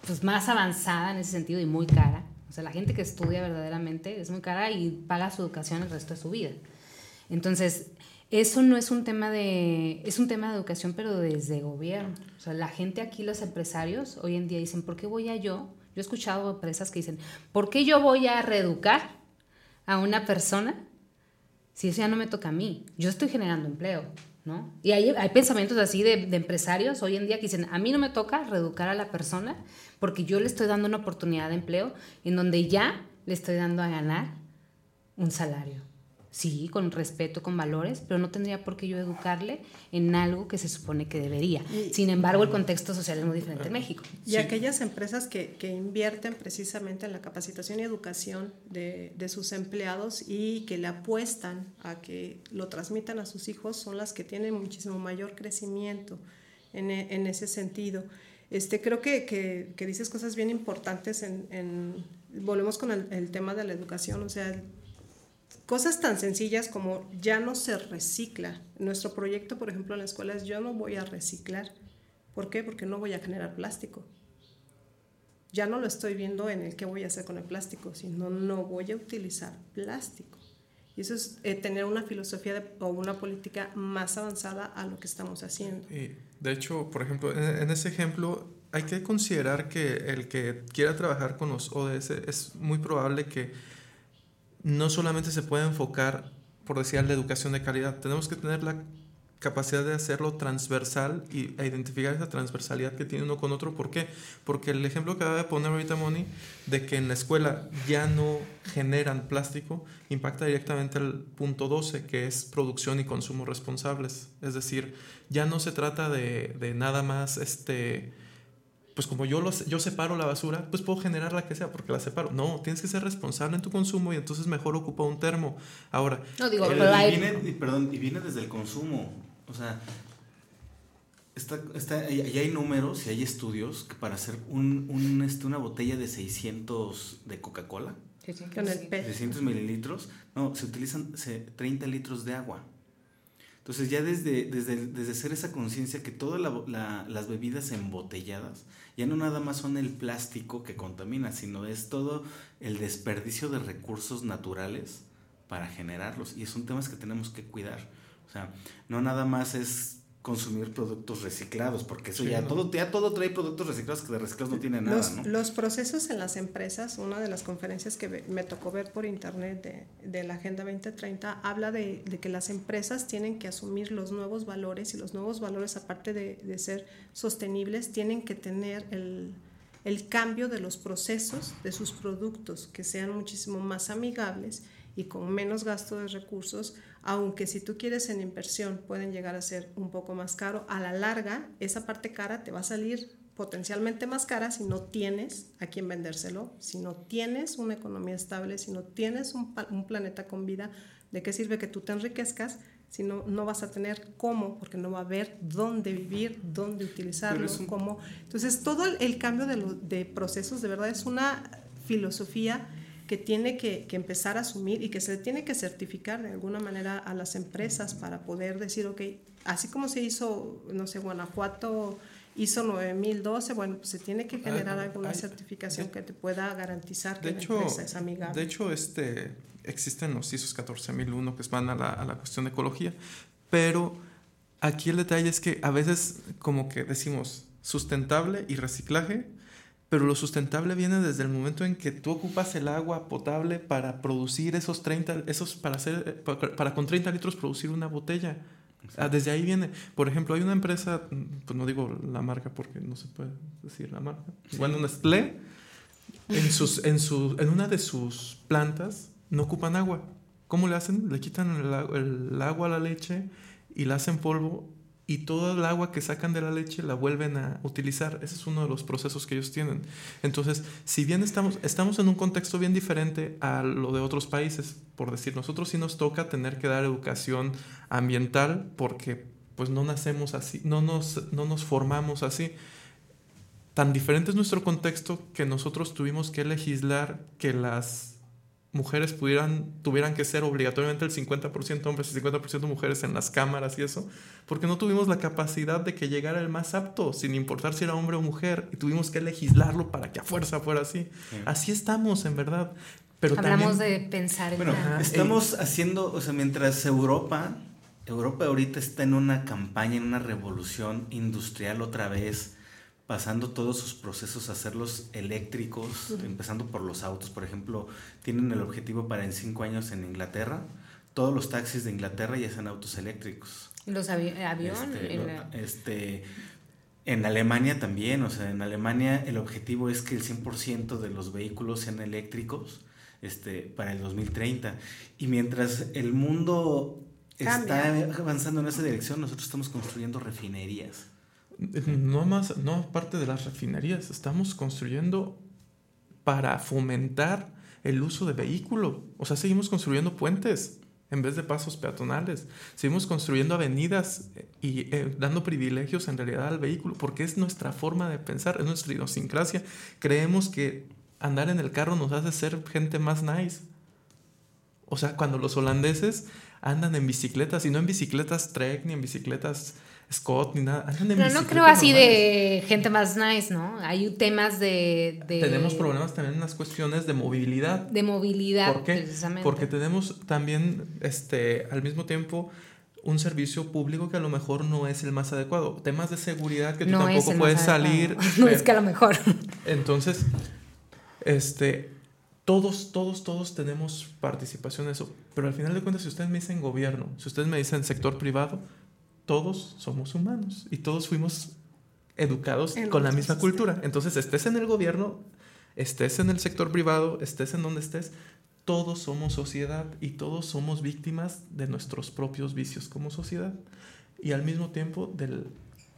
pues, más avanzada en ese sentido y muy cara. O sea, la gente que estudia verdaderamente es muy cara y paga su educación el resto de su vida. Entonces, eso no es un tema de, es un tema de educación, pero desde gobierno. O sea, la gente aquí, los empresarios, hoy en día dicen, ¿por qué voy a yo? Yo he escuchado empresas que dicen, ¿por qué yo voy a reeducar a una persona si eso ya no me toca a mí? Yo estoy generando empleo, ¿no? Y hay, hay pensamientos así de, de empresarios hoy en día que dicen, a mí no me toca reeducar a la persona porque yo le estoy dando una oportunidad de empleo en donde ya le estoy dando a ganar un salario. Sí, con respeto, con valores, pero no tendría por qué yo educarle en algo que se supone que debería. Sin embargo, el contexto social es muy diferente en México. Y aquellas empresas que, que invierten precisamente en la capacitación y educación de, de sus empleados y que le apuestan a que lo transmitan a sus hijos son las que tienen muchísimo mayor crecimiento en, e- en ese sentido. Este, creo que, que, que dices cosas bien importantes en, en- volvemos con el, el tema de la educación, o sea, cosas tan sencillas como ya no se recicla. Nuestro proyecto, por ejemplo, en la escuela es yo no voy a reciclar. ¿Por qué? Porque no voy a generar plástico. Ya no lo estoy viendo en el qué voy a hacer con el plástico, sino no voy a utilizar plástico. Y eso es eh, tener una filosofía de- o una política más avanzada a lo que estamos haciendo. Y de hecho, por ejemplo, en, en ese ejemplo hay que considerar que el que quiera trabajar con los ODS es muy probable que no solamente se pueda enfocar, por decir, la educación de calidad. Tenemos que tener la capacidad de hacerlo transversal y e identificar esa transversalidad que tiene uno con otro. ¿Por qué? Porque el ejemplo que acaba de poner ahorita Moni, de que en la escuela ya no generan plástico, impacta directamente al punto 12, que es producción y consumo responsables. Es decir, ya no se trata de, de nada más este pues como yo, los, yo separo la basura, pues puedo generar la que sea porque la separo. No, tienes que ser responsable en tu consumo y entonces mejor ocupa un termo. Ahora, No digo, El- y hay- viene, y perdón, y viene desde el consumo. O sea, está, está, y y hay números y hay estudios que para hacer un, un, este, una botella de 600 de Coca-Cola, Con el PET. 600 mililitros, no, se utilizan se- 30 litros de agua. Entonces ya desde, desde, desde hacer esa conciencia que todas la- la- las bebidas embotelladas ya no nada más son el plástico que contamina, sino es todo el desperdicio de recursos naturales para generarlos. Y son temas que tenemos que cuidar. O sea, no nada más es consumir productos reciclados, porque eso Sí, ya, no. todo, ya todo trae productos reciclados que de reciclados no tiene nada, Los, ¿no? los procesos en las empresas, una de las conferencias que me tocó ver por internet de, de la Agenda 2030, habla de, de que las empresas tienen que asumir los nuevos valores y los nuevos valores, aparte de, de ser sostenibles, tienen que tener el, el cambio de los procesos de sus productos, que sean muchísimo más amigables y con menos gasto de recursos, aunque si tú quieres en inversión pueden llegar a ser un poco más caro, a la larga esa parte cara te va a salir potencialmente más cara si no tienes a quién vendérselo, si no tienes una economía estable, si no tienes un, planeta con vida, ¿de qué sirve que tú te enriquezcas si no, no vas a tener cómo? Porque no va a haber dónde vivir, dónde utilizarlo, un- cómo. Entonces todo el, el cambio de, lo- de procesos de verdad es una filosofía que tiene que, que, empezar a asumir y que se tiene que certificar de alguna manera a las empresas para poder decir, ok, así como se hizo, no sé, Guanajuato hizo 9012, bueno, pues se tiene que generar alguna certificación que te pueda garantizar que la empresa es amigable. De hecho, este, existen los ISOs 14001 que van a la, a la cuestión de ecología, pero aquí el detalle es que a veces como que decimos sustentable y reciclaje, pero lo sustentable viene desde el momento en que tú ocupas el agua potable para producir esos 30, esos para hacer, para, con 30 litros producir una botella. Ah, desde ahí viene. Por ejemplo, hay una empresa, pues no digo la marca porque no se puede decir la marca. Bueno, Nestlé, en, sus, en, su, en una de sus plantas no ocupan agua. ¿Cómo le hacen? Le quitan el, el agua a la leche y la hacen polvo y todo el agua que sacan de la leche la vuelven a utilizar. Ese es uno de los procesos que ellos tienen. Entonces, si bien estamos, estamos en un contexto bien diferente a lo de otros países, por decir, nosotros sí nos toca tener que dar educación ambiental porque pues no nacemos así, no nos, no nos formamos así. Tan diferente es nuestro contexto que nosotros tuvimos que legislar que las mujeres pudieran, tuvieran que ser obligatoriamente el 50% hombres y 50% mujeres en las cámaras y eso, porque no tuvimos la capacidad de que llegara el más apto, sin importar si era hombre o mujer, y tuvimos que legislarlo para que a fuerza fuera así. Así estamos, en verdad. Pero Hablamos de pensar en Bueno, estamos haciendo, o sea, mientras Europa, Europa ahorita está en una campaña, en una revolución industrial otra vez, pasando todos sus procesos a hacerlos eléctricos, empezando por los autos, por ejemplo, tienen el objetivo para en cinco años en Inglaterra, todos los taxis de Inglaterra ya sean autos eléctricos. Los aviones. Este, este, en Alemania también, o sea, en Alemania el objetivo es que el 100% de los vehículos sean eléctricos este, para el 2030. Y mientras el mundo está avanzando en esa dirección, nosotros estamos construyendo refinerías. No más, no parte de las refinerías, estamos construyendo para fomentar el uso de vehículo. O sea, seguimos construyendo puentes en vez de pasos peatonales. Seguimos construyendo avenidas y eh, dando privilegios en realidad al vehículo, porque es nuestra forma de pensar, es nuestra idiosincrasia. Creemos que andar en el carro nos hace ser gente más nice. O sea, cuando los holandeses andan en bicicletas, y no en bicicletas Trek ni en bicicletas Scott ni nada. Pero no creo así de gente más nice, ¿no? Hay temas de, Tenemos problemas también en las cuestiones de movilidad. De movilidad, ¿Por qué? Porque tenemos también, este, al mismo tiempo, un servicio público que a lo mejor no es el más adecuado. Temas de seguridad que tú tampoco puedes salir. No es que a lo mejor. Entonces, este, todos, todos, todos tenemos participación en eso. Pero al final de cuentas, si ustedes me dicen gobierno, si ustedes me dicen sector privado, todos somos humanos y todos fuimos educados con la misma cultura. Entonces, estés en el gobierno, estés en el sector privado, estés en donde estés, todos somos sociedad y todos somos víctimas de nuestros propios vicios como sociedad. Y al mismo tiempo del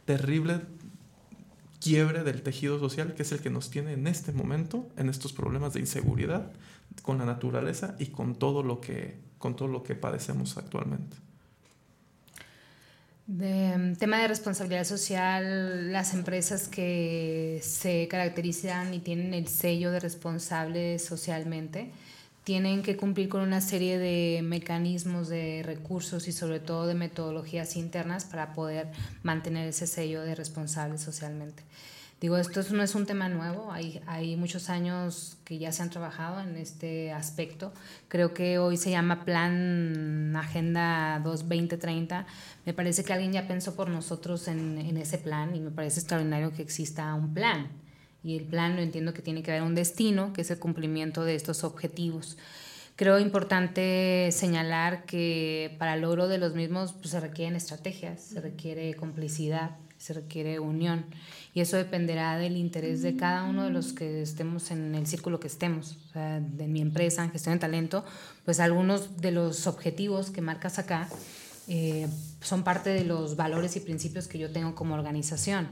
terrible quiebre del tejido social que es el que nos tiene en este momento, en estos problemas de inseguridad con la naturaleza y con todo lo que, con todo lo que padecemos actualmente. De, mm, tema de responsabilidad social, las empresas que se caracterizan y tienen el sello de responsable socialmente tienen que cumplir con una serie de mecanismos, de recursos y sobre todo de metodologías internas para poder mantener ese sello de responsable socialmente. Digo, esto no es un tema nuevo, hay, hay muchos años que ya se han trabajado en este aspecto. Creo que hoy se llama Plan Agenda 2030. Me parece que alguien ya pensó por nosotros en, en ese plan y me parece extraordinario que exista un plan. Y el plan lo entiendo que tiene que haber un destino, que es el cumplimiento de estos objetivos. Creo importante señalar que para el logro de los mismos pues, se requieren estrategias, se requiere complicidad, se requiere unión y eso dependerá del interés de cada uno de los que estemos en el círculo que estemos. O sea, de mi empresa en gestión de talento, pues algunos de los objetivos que marcas acá eh, son parte de los valores y principios que yo tengo como organización,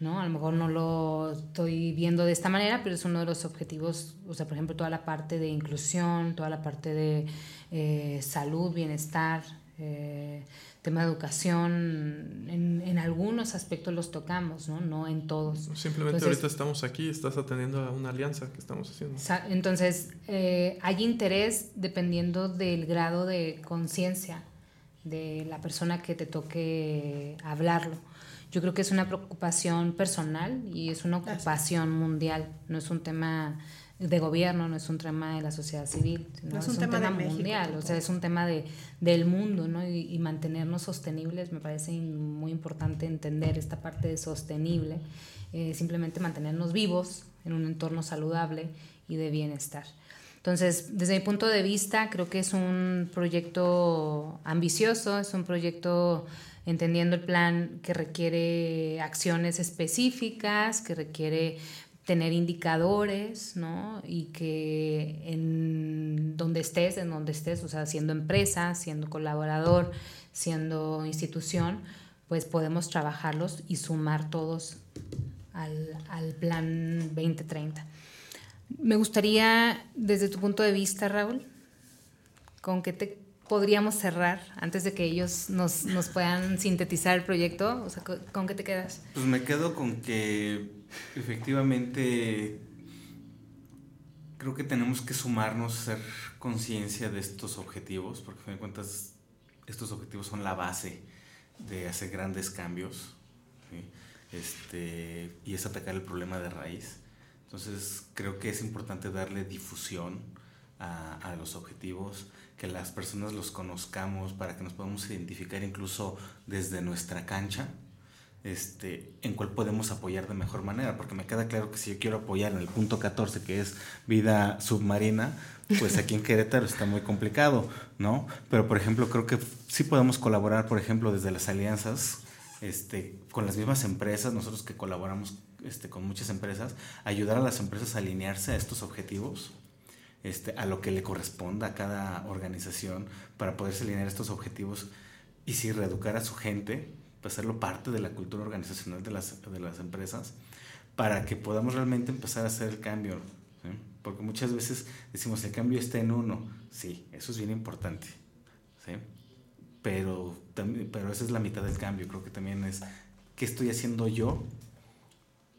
¿no? A lo mejor no lo estoy viendo de esta manera, pero es uno de los objetivos, o sea, por ejemplo, toda la parte de inclusión, toda la parte de eh, salud, bienestar, Eh, tema de educación, en, en, algunos aspectos los tocamos, ¿no? No en todos. Simplemente entonces, ahorita estamos aquí, estás atendiendo a una alianza que estamos haciendo. Entonces, eh, hay interés dependiendo del grado de conciencia de la persona que te toque hablarlo. Yo creo que es una preocupación personal y es una ocupación mundial, no es un tema de gobierno, no es un tema de la sociedad civil, no es, un, tema, mundial, o sea, es un tema de, del mundo, ¿no? Y, mantenernos sostenibles, me parece muy importante entender esta parte de sostenible, eh, simplemente mantenernos vivos en un entorno saludable y de bienestar. Entonces, desde mi punto de vista, creo que es un proyecto ambicioso, es un proyecto entendiendo el plan que requiere acciones específicas, que requiere tener indicadores, ¿no? Y que en donde estés, en donde estés, o sea, siendo empresa, siendo colaborador, siendo institución, pues podemos trabajarlos y sumar todos al, al plan 2030. Me gustaría, desde tu punto de vista, Raúl, con qué te podríamos cerrar antes de que ellos nos, nos puedan sintetizar el proyecto? O sea, ¿con qué te quedas? Pues me quedo con que efectivamente creo que tenemos que sumarnos, hacer conciencia de estos objetivos, porque a fin de cuentas estos objetivos son la base de hacer grandes cambios este, y es atacar el problema de raíz. Entonces creo que es importante darle difusión a los objetivos, que las personas los conozcamos para que nos podamos identificar incluso desde nuestra cancha este, en cuál podemos apoyar de mejor manera, porque me queda claro que si yo quiero apoyar en el punto 14, que es vida submarina, pues aquí en Querétaro está muy complicado, ¿no? Pero, por ejemplo, creo que sí podemos colaborar, por ejemplo, desde las alianzas, este, con las mismas empresas, nosotros que colaboramos este, con muchas empresas, ayudar a las empresas a alinearse a estos objetivos, este, a lo que le corresponda a cada organización para poderse alinear estos objetivos y si reeducar a su gente hacerlo parte de la cultura organizacional de las, de las empresas para que podamos realmente empezar a hacer el cambio. Porque muchas veces decimos, el cambio está en uno. Sí, eso es bien importante. ¿sí? Pero, pero esa es la mitad del cambio. Creo que también es, ¿qué estoy haciendo yo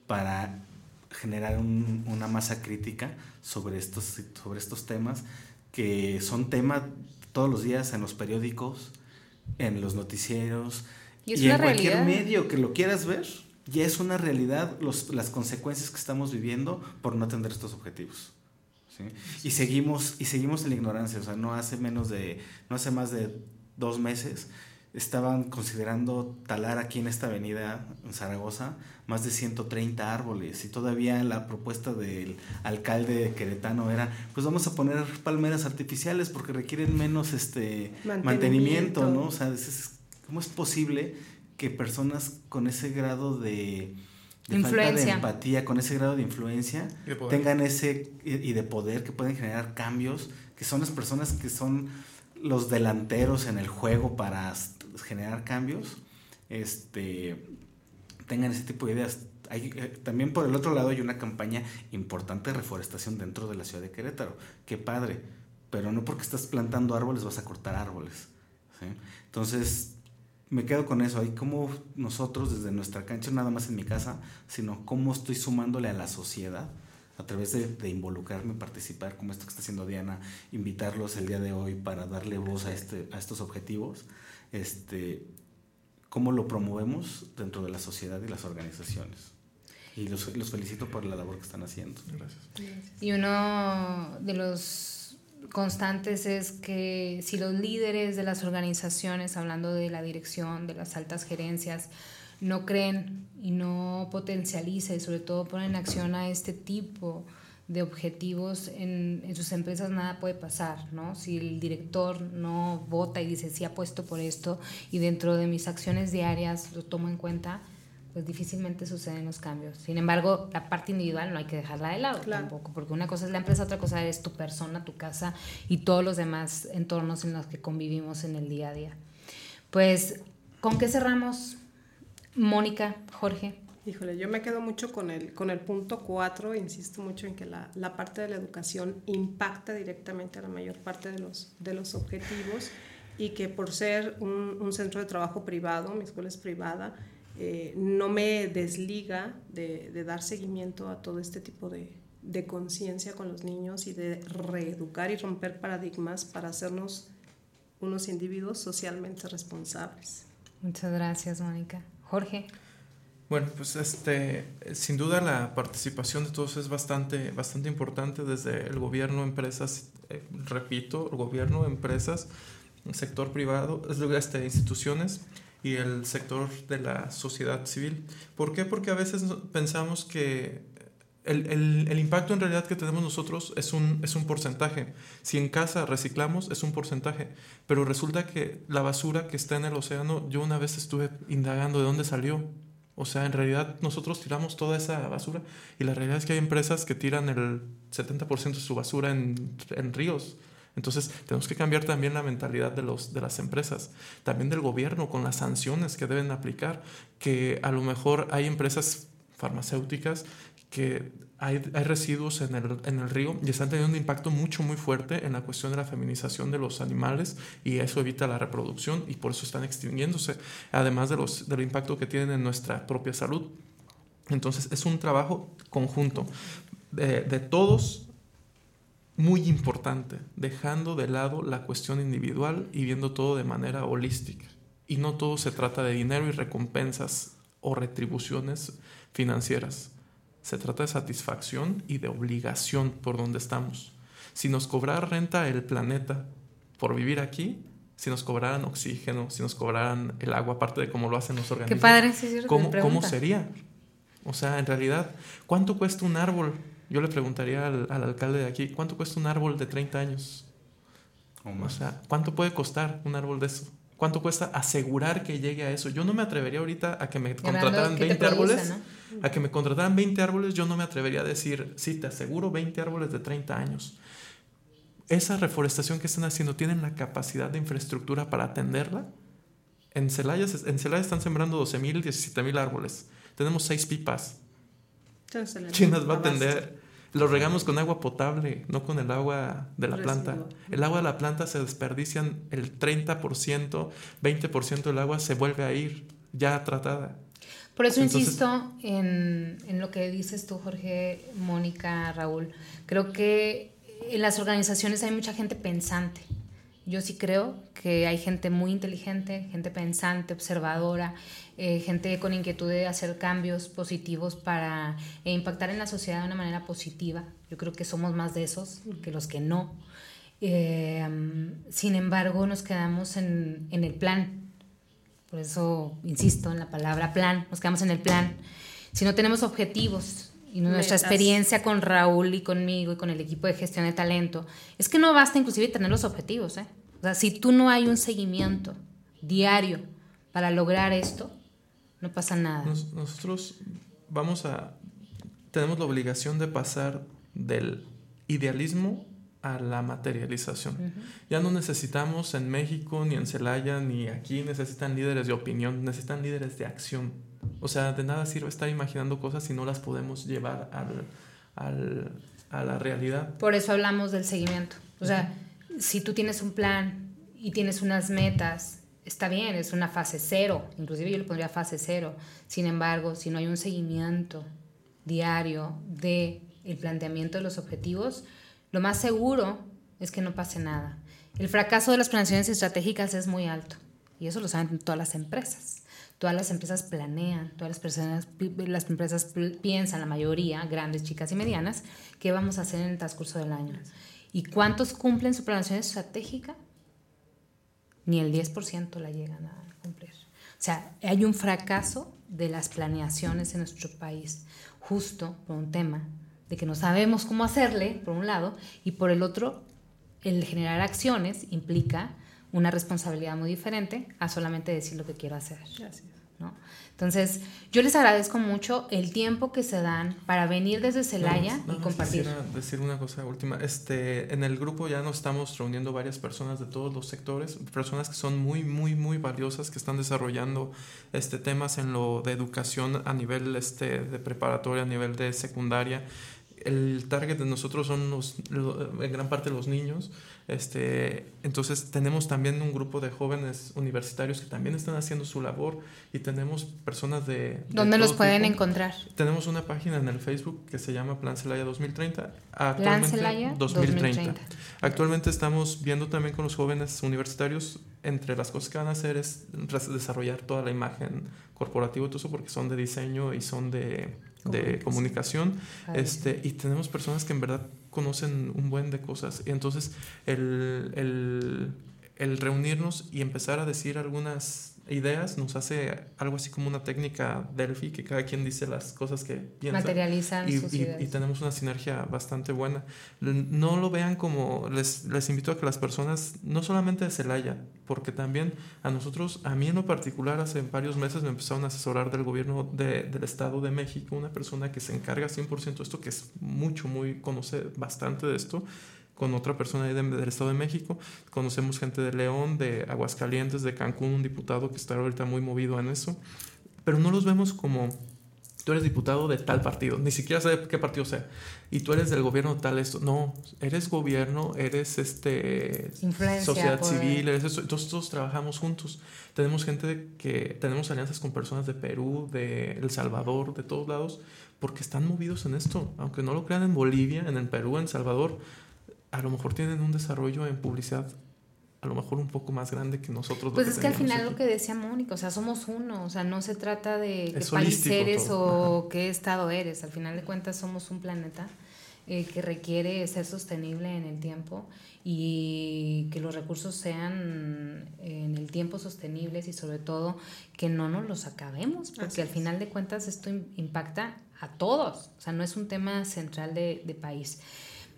para generar un, una masa crítica sobre estos, sobre estos temas que son tema todos los días en los periódicos, en los noticieros, y, en cualquier medio que lo quieras ver, ya es una realidad los, las consecuencias que estamos viviendo por no atender estos objetivos. Y seguimos y seguimos en la ignorancia, o sea, no hace menos de no hace más de dos meses estaban considerando talar aquí en esta avenida en Zaragoza más de 130 árboles y todavía la propuesta del alcalde queretano era pues vamos a poner palmeras artificiales porque requieren menos este mantenimiento, mantenimiento ¿no? O sea, es, ¿Cómo es posible que personas con ese grado de, falta de empatía, con ese grado de influencia, tengan ese y de poder que pueden generar cambios, que son las personas que son los delanteros en el juego para generar cambios, este, tengan ese tipo de ideas. Hay, eh, también por el otro lado hay una campaña importante de reforestación dentro de la ciudad de Querétaro. Qué padre, pero no porque estás plantando árboles vas a cortar árboles. Entonces, me quedo con eso, ahí como nosotros desde nuestra cancha, nada más en mi casa, sino cómo estoy sumándole a la sociedad a través de, involucrarme, participar, como esto que está haciendo Diana, invitarlos el día de hoy para darle voz a, este, a estos objetivos, este, cómo lo promovemos dentro de la sociedad y las organizaciones. Y los, los felicito por la labor que están haciendo. Gracias. Y uno de los constantes es que si los líderes de las organizaciones, hablando de la dirección, de las altas gerencias, no creen y no potencializan y sobre todo ponen en acción a este tipo de objetivos en, en, sus empresas nada puede pasar, ¿no? Si el director no vota y dice sí apuesto por esto y dentro de mis acciones diarias lo tomo en cuenta, pues difícilmente suceden los cambios. Sin embargo, la parte individual no hay que dejarla de lado tampoco, porque una cosa es la empresa, otra cosa es tu persona, tu casa y todos los demás entornos en los que convivimos en el día a día. Pues, ¿con qué cerramos? Mónica, Jorge. Híjole, yo me quedo mucho con el, con el punto 4, insisto mucho en que la, la, parte de la educación impacta directamente a la mayor parte de los, de los objetivos y que por ser un, un centro de trabajo privado, mi escuela es privada, eh, no me desliga de, de, dar seguimiento a todo este tipo de, de conciencia con los niños y de reeducar y romper paradigmas para hacernos unos individuos socialmente responsables. Muchas gracias, Mónica. Jorge. Bueno, pues este, sin duda la participación de todos es bastante, bastante importante desde el gobierno, empresas, eh, repito, el gobierno, empresas, el sector privado, este, instituciones y el sector de la sociedad civil. ¿Por qué? Porque a veces pensamos que el, el, el, impacto en realidad que tenemos nosotros es un, es un porcentaje. Si en casa reciclamos es un porcentaje, pero resulta que la basura que está en el océano, yo una vez estuve indagando de dónde salió. O sea, en realidad nosotros tiramos toda esa basura y la realidad es que hay empresas que tiran el 70% de su basura en, en ríos. Entonces tenemos que cambiar también la mentalidad de, los, de las empresas, también del gobierno con las sanciones que deben aplicar, que a lo mejor hay empresas farmacéuticas que hay, hay, residuos en el, en el río y están teniendo un impacto mucho, muy fuerte en la cuestión de la feminización de los animales y eso evita la reproducción y por eso están extinguiéndose, además de los, del impacto que tienen en nuestra propia salud. Entonces es un trabajo conjunto de, de todos muy importante, dejando de lado la cuestión individual y viendo todo de manera holística. Y no todo se trata de dinero y recompensas o retribuciones financieras. Se trata de satisfacción y de obligación por donde estamos. Si nos cobrara renta el planeta por vivir aquí, si nos cobraran oxígeno, si nos cobraran el agua, aparte de cómo lo hacen los organismos, Qué padre, sí, cierto, ¿cómo, ¿cómo sería? O sea, en realidad, ¿cuánto cuesta un árbol? Yo le preguntaría al, al, alcalde de aquí, ¿cuánto cuesta un árbol de 30 años? O, más. o sea, ¿cuánto puede costar un árbol de eso? ¿Cuánto cuesta asegurar que llegue a eso? Yo no me atrevería ahorita a que me contrataran 20 produce, árboles. ¿no? A que me contrataran 20 árboles, yo no me atrevería a decir, sí, te aseguro 20 árboles de 30 años. Esa reforestación que están haciendo, ¿tienen la capacidad de infraestructura para atenderla? En Celaya, en Celaya están sembrando 12 mil, 17 mil árboles. Tenemos 6 pipas. ¿Quién nos va a atender? Los regamos con agua potable, no con el agua de la planta. El agua de la planta se desperdician el 30%, 20% del agua se vuelve a ir ya tratada. Por eso Entonces, insisto en, en, lo que dices tú, Jorge, Mónica, Raúl. Creo que en las organizaciones hay mucha gente pensante. Yo sí creo que hay gente muy inteligente, gente pensante, observadora, eh, gente con inquietud de hacer cambios positivos para eh, impactar en la sociedad de una manera positiva. Yo creo que somos más de esos que los que no. Eh, sin embargo, nos quedamos en, en el plan. Por eso insisto en la palabra plan. Nos quedamos en el plan. Si no tenemos objetivos, y nuestra Metas. experiencia con Raúl y conmigo y con el equipo de gestión de talento, es que no basta inclusive tener los objetivos. ¿eh? O sea, si tú no hay un seguimiento diario para lograr esto, no pasa nada. Nos, nosotros vamos a, tenemos la obligación de pasar del idealismo a la materialización. Uh -huh. Ya no necesitamos en México, ni en Celaya, ni aquí, necesitan líderes de opinión, necesitan líderes de acción. O sea, de nada sirve estar imaginando cosas si no las podemos llevar al, al, a la realidad. Por eso hablamos del seguimiento. O sea, uh -huh. si tú tienes un plan y tienes unas metas, está bien, es una fase cero, inclusive yo le pondría fase cero. Sin embargo, si no hay un seguimiento diario de el planteamiento de los objetivos, lo más seguro es que no pase nada. El fracaso de las planeaciones estratégicas es muy alto y eso lo saben todas las empresas. Todas las empresas planean, todas las, personas, las empresas piensan, la mayoría, grandes, chicas y medianas, qué vamos a hacer en el transcurso del año. ¿Y cuántos cumplen su planeación estratégica? Ni el 10% la llegan a cumplir. O sea, hay un fracaso de las planeaciones en nuestro país, justo por un tema de que no sabemos cómo hacerle, por un lado, y por el otro, el generar acciones implica una responsabilidad muy diferente a solamente decir lo que quiero hacer. Gracias. ¿No? Entonces, yo les agradezco mucho el tiempo que se dan para venir desde Celaya no, no, y compartir. Quisiera decir una cosa última. Este, en el grupo ya nos estamos reuniendo varias personas de todos los sectores, personas que son muy, muy, muy valiosas, que están desarrollando este, temas en lo de educación a nivel este, de preparatoria, a nivel de secundaria el target de nosotros son los, lo- en gran parte los niños. Este, entonces tenemos también un grupo de jóvenes universitarios que también están haciendo su labor y tenemos personas de... de ¿Dónde los pueden tipo. encontrar? Tenemos una página en el Facebook que se llama Plan Celaya 2030. Plan Actualmente, Celaya 2030. 2030. Actualmente estamos viendo también con los jóvenes universitarios, entre las cosas que van a hacer es desarrollar toda la imagen corporativa y todo eso, porque son de diseño y son de, de comunicación. Este, y tenemos personas que en verdad conocen un buen de cosas. Y entonces el, el, el reunirnos y empezar a decir algunas ideas nos hace algo así como una técnica Delphi, que cada quien dice las cosas que piensa. Materializan Y, sus y- ideas. y tenemos una sinergia bastante buena. No lo vean como, les, les invito a que las personas, no solamente de Celaya, porque también a nosotros, a mí en lo particular, hace varios meses me empezaron a asesorar del gobierno de- del Estado de México, una persona que se encarga 100% de esto, que es mucho, muy, conoce bastante de esto, con otra persona de- del Estado de México. Conocemos gente de León, de Aguascalientes, de Cancún, un diputado que está ahorita muy movido en eso. Pero no los vemos como tú eres diputado de tal partido, ni siquiera sé qué partido sea, y tú eres del gobierno tal esto. No, eres gobierno, eres este Influencia, sociedad poder. civil, eres eso. Entonces todos trabajamos juntos. Tenemos gente que tenemos alianzas con personas de Perú, de El Salvador, de todos lados, porque están movidos en esto. Aunque no lo crean en Bolivia, en el Perú, en Salvador, a lo mejor tienen un desarrollo en publicidad a lo mejor un poco más grande que nosotros. Pues es que al final aquí. lo que decía Mónica, o sea, somos uno, o sea, no se trata de qué Es país eres todo, o qué estado eres, al final de cuentas somos un planeta eh, que requiere ser sostenible en el tiempo y que los recursos sean en el tiempo sostenibles y sobre todo que no nos los acabemos, porque Así al es. final de cuentas esto im- impacta a todos, o sea, no es un tema central de, de país.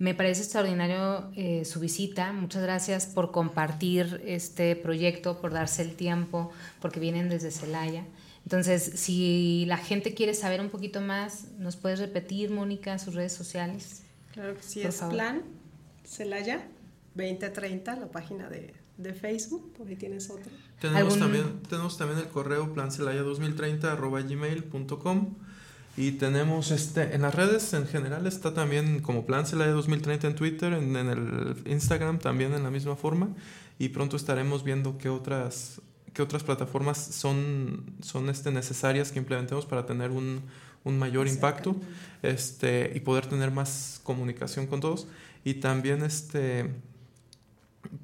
Me parece extraordinario eh, su visita. Muchas gracias por compartir este proyecto, por darse el tiempo, porque vienen desde Celaya. Entonces, si la gente quiere saber un poquito más, ¿nos puedes repetir, Mónica, sus redes sociales? Claro que sí, Por es favor. Plan Celaya 2030, la página de, de Facebook, por ahí tienes otra. Tenemos ¿Algún- también, tenemos también el correo plancelaya2030 arroba gmail.com y tenemos este en las redes en general está también como Plan Celaya 2030 en Twitter, en, en el Instagram también en la misma forma y pronto estaremos viendo qué otras qué otras plataformas son, son este, necesarias que implementemos para tener un, un mayor impacto este, y poder tener más comunicación con todos. Y también este,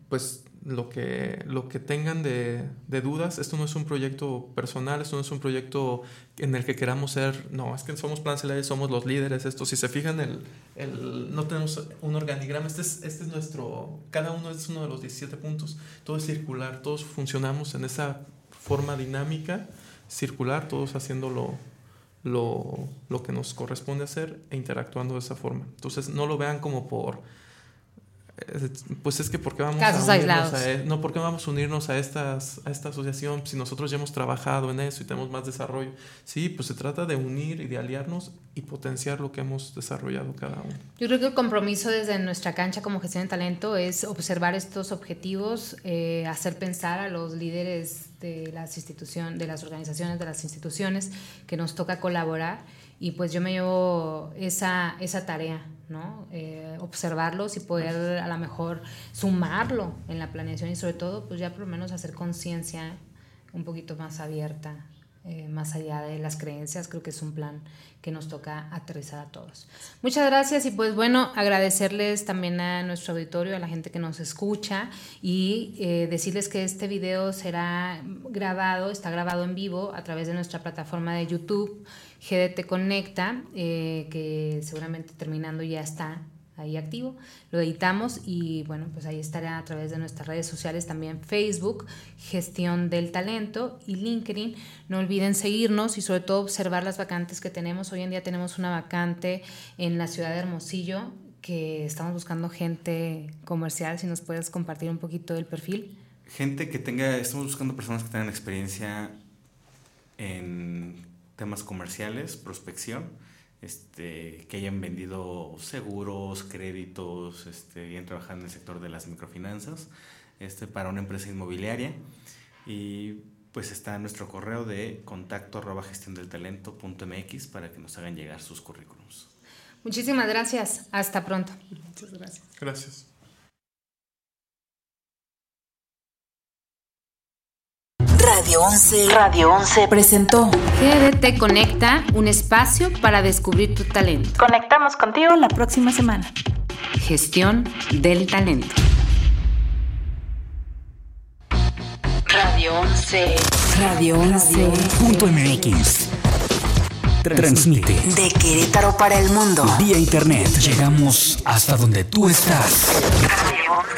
pues lo que, lo que tengan de, de dudas, esto no es un proyecto personal, esto no es un proyecto en el que queramos ser, no, es que somos Plan Celaya, somos los líderes, esto, si se fijan, el, el, no tenemos un organigrama, este es, este es nuestro, cada uno es uno de los 17 puntos, todo es circular, todos funcionamos en esa forma dinámica, circular, todos haciendo lo, lo, que nos corresponde hacer e interactuando de esa forma. Entonces, no lo vean como por pues es que ¿por qué vamos Casos a unirnos aislados. a e- no, ¿por qué vamos a unirnos a, estas, a esta asociación si nosotros ya hemos trabajado en eso y tenemos más desarrollo? Sí, pues se trata de unir y de aliarnos y potenciar lo que hemos desarrollado cada uno. Yo creo que el compromiso desde nuestra cancha como gestión de talento es observar estos objetivos, eh, hacer pensar a los líderes de las instituciones, de las organizaciones, de las instituciones que nos toca colaborar y pues yo me llevo esa, esa tarea, ¿no? Eh, observarlos y poder a lo mejor sumarlo en la planeación y sobre todo pues ya por lo menos hacer conciencia un poquito más abierta eh, más allá de las creencias, creo que es un plan que nos toca aterrizar a todos. Muchas gracias y pues bueno, agradecerles también a nuestro auditorio, a la gente que nos escucha y eh, decirles que este video será grabado, está grabado en vivo a través de nuestra plataforma de YouTube, GDT Conecta, eh, que seguramente terminando ya está ahí activo, lo editamos y bueno, pues ahí estará a través de nuestras redes sociales también Facebook, Gestión del Talento y LinkedIn. No olviden seguirnos y sobre todo observar las vacantes que tenemos. Hoy en día tenemos una vacante en la ciudad de Hermosillo que estamos buscando gente comercial, si nos puedes compartir un poquito del perfil. Gente que tenga, estamos buscando personas que tengan experiencia en temas comerciales, prospección, este, que hayan vendido seguros, créditos, este, hayan trabajado en el sector de las microfinanzas, este, para una empresa inmobiliaria. Y pues está nuestro correo de contacto arroba gestión del talento punto mx para que nos hagan llegar sus currículums. Muchísimas gracias. Hasta pronto. Muchas gracias. Gracias. Radio 11. Radio 11 presentó GDT Conecta, un espacio para descubrir tu talento. Conectamos contigo la próxima semana. Gestión del talento. Radio 11. Radio 11 Punto MX. Transmite de Querétaro para el mundo. vía internet. Llegamos hasta donde tú estás. Radio 11.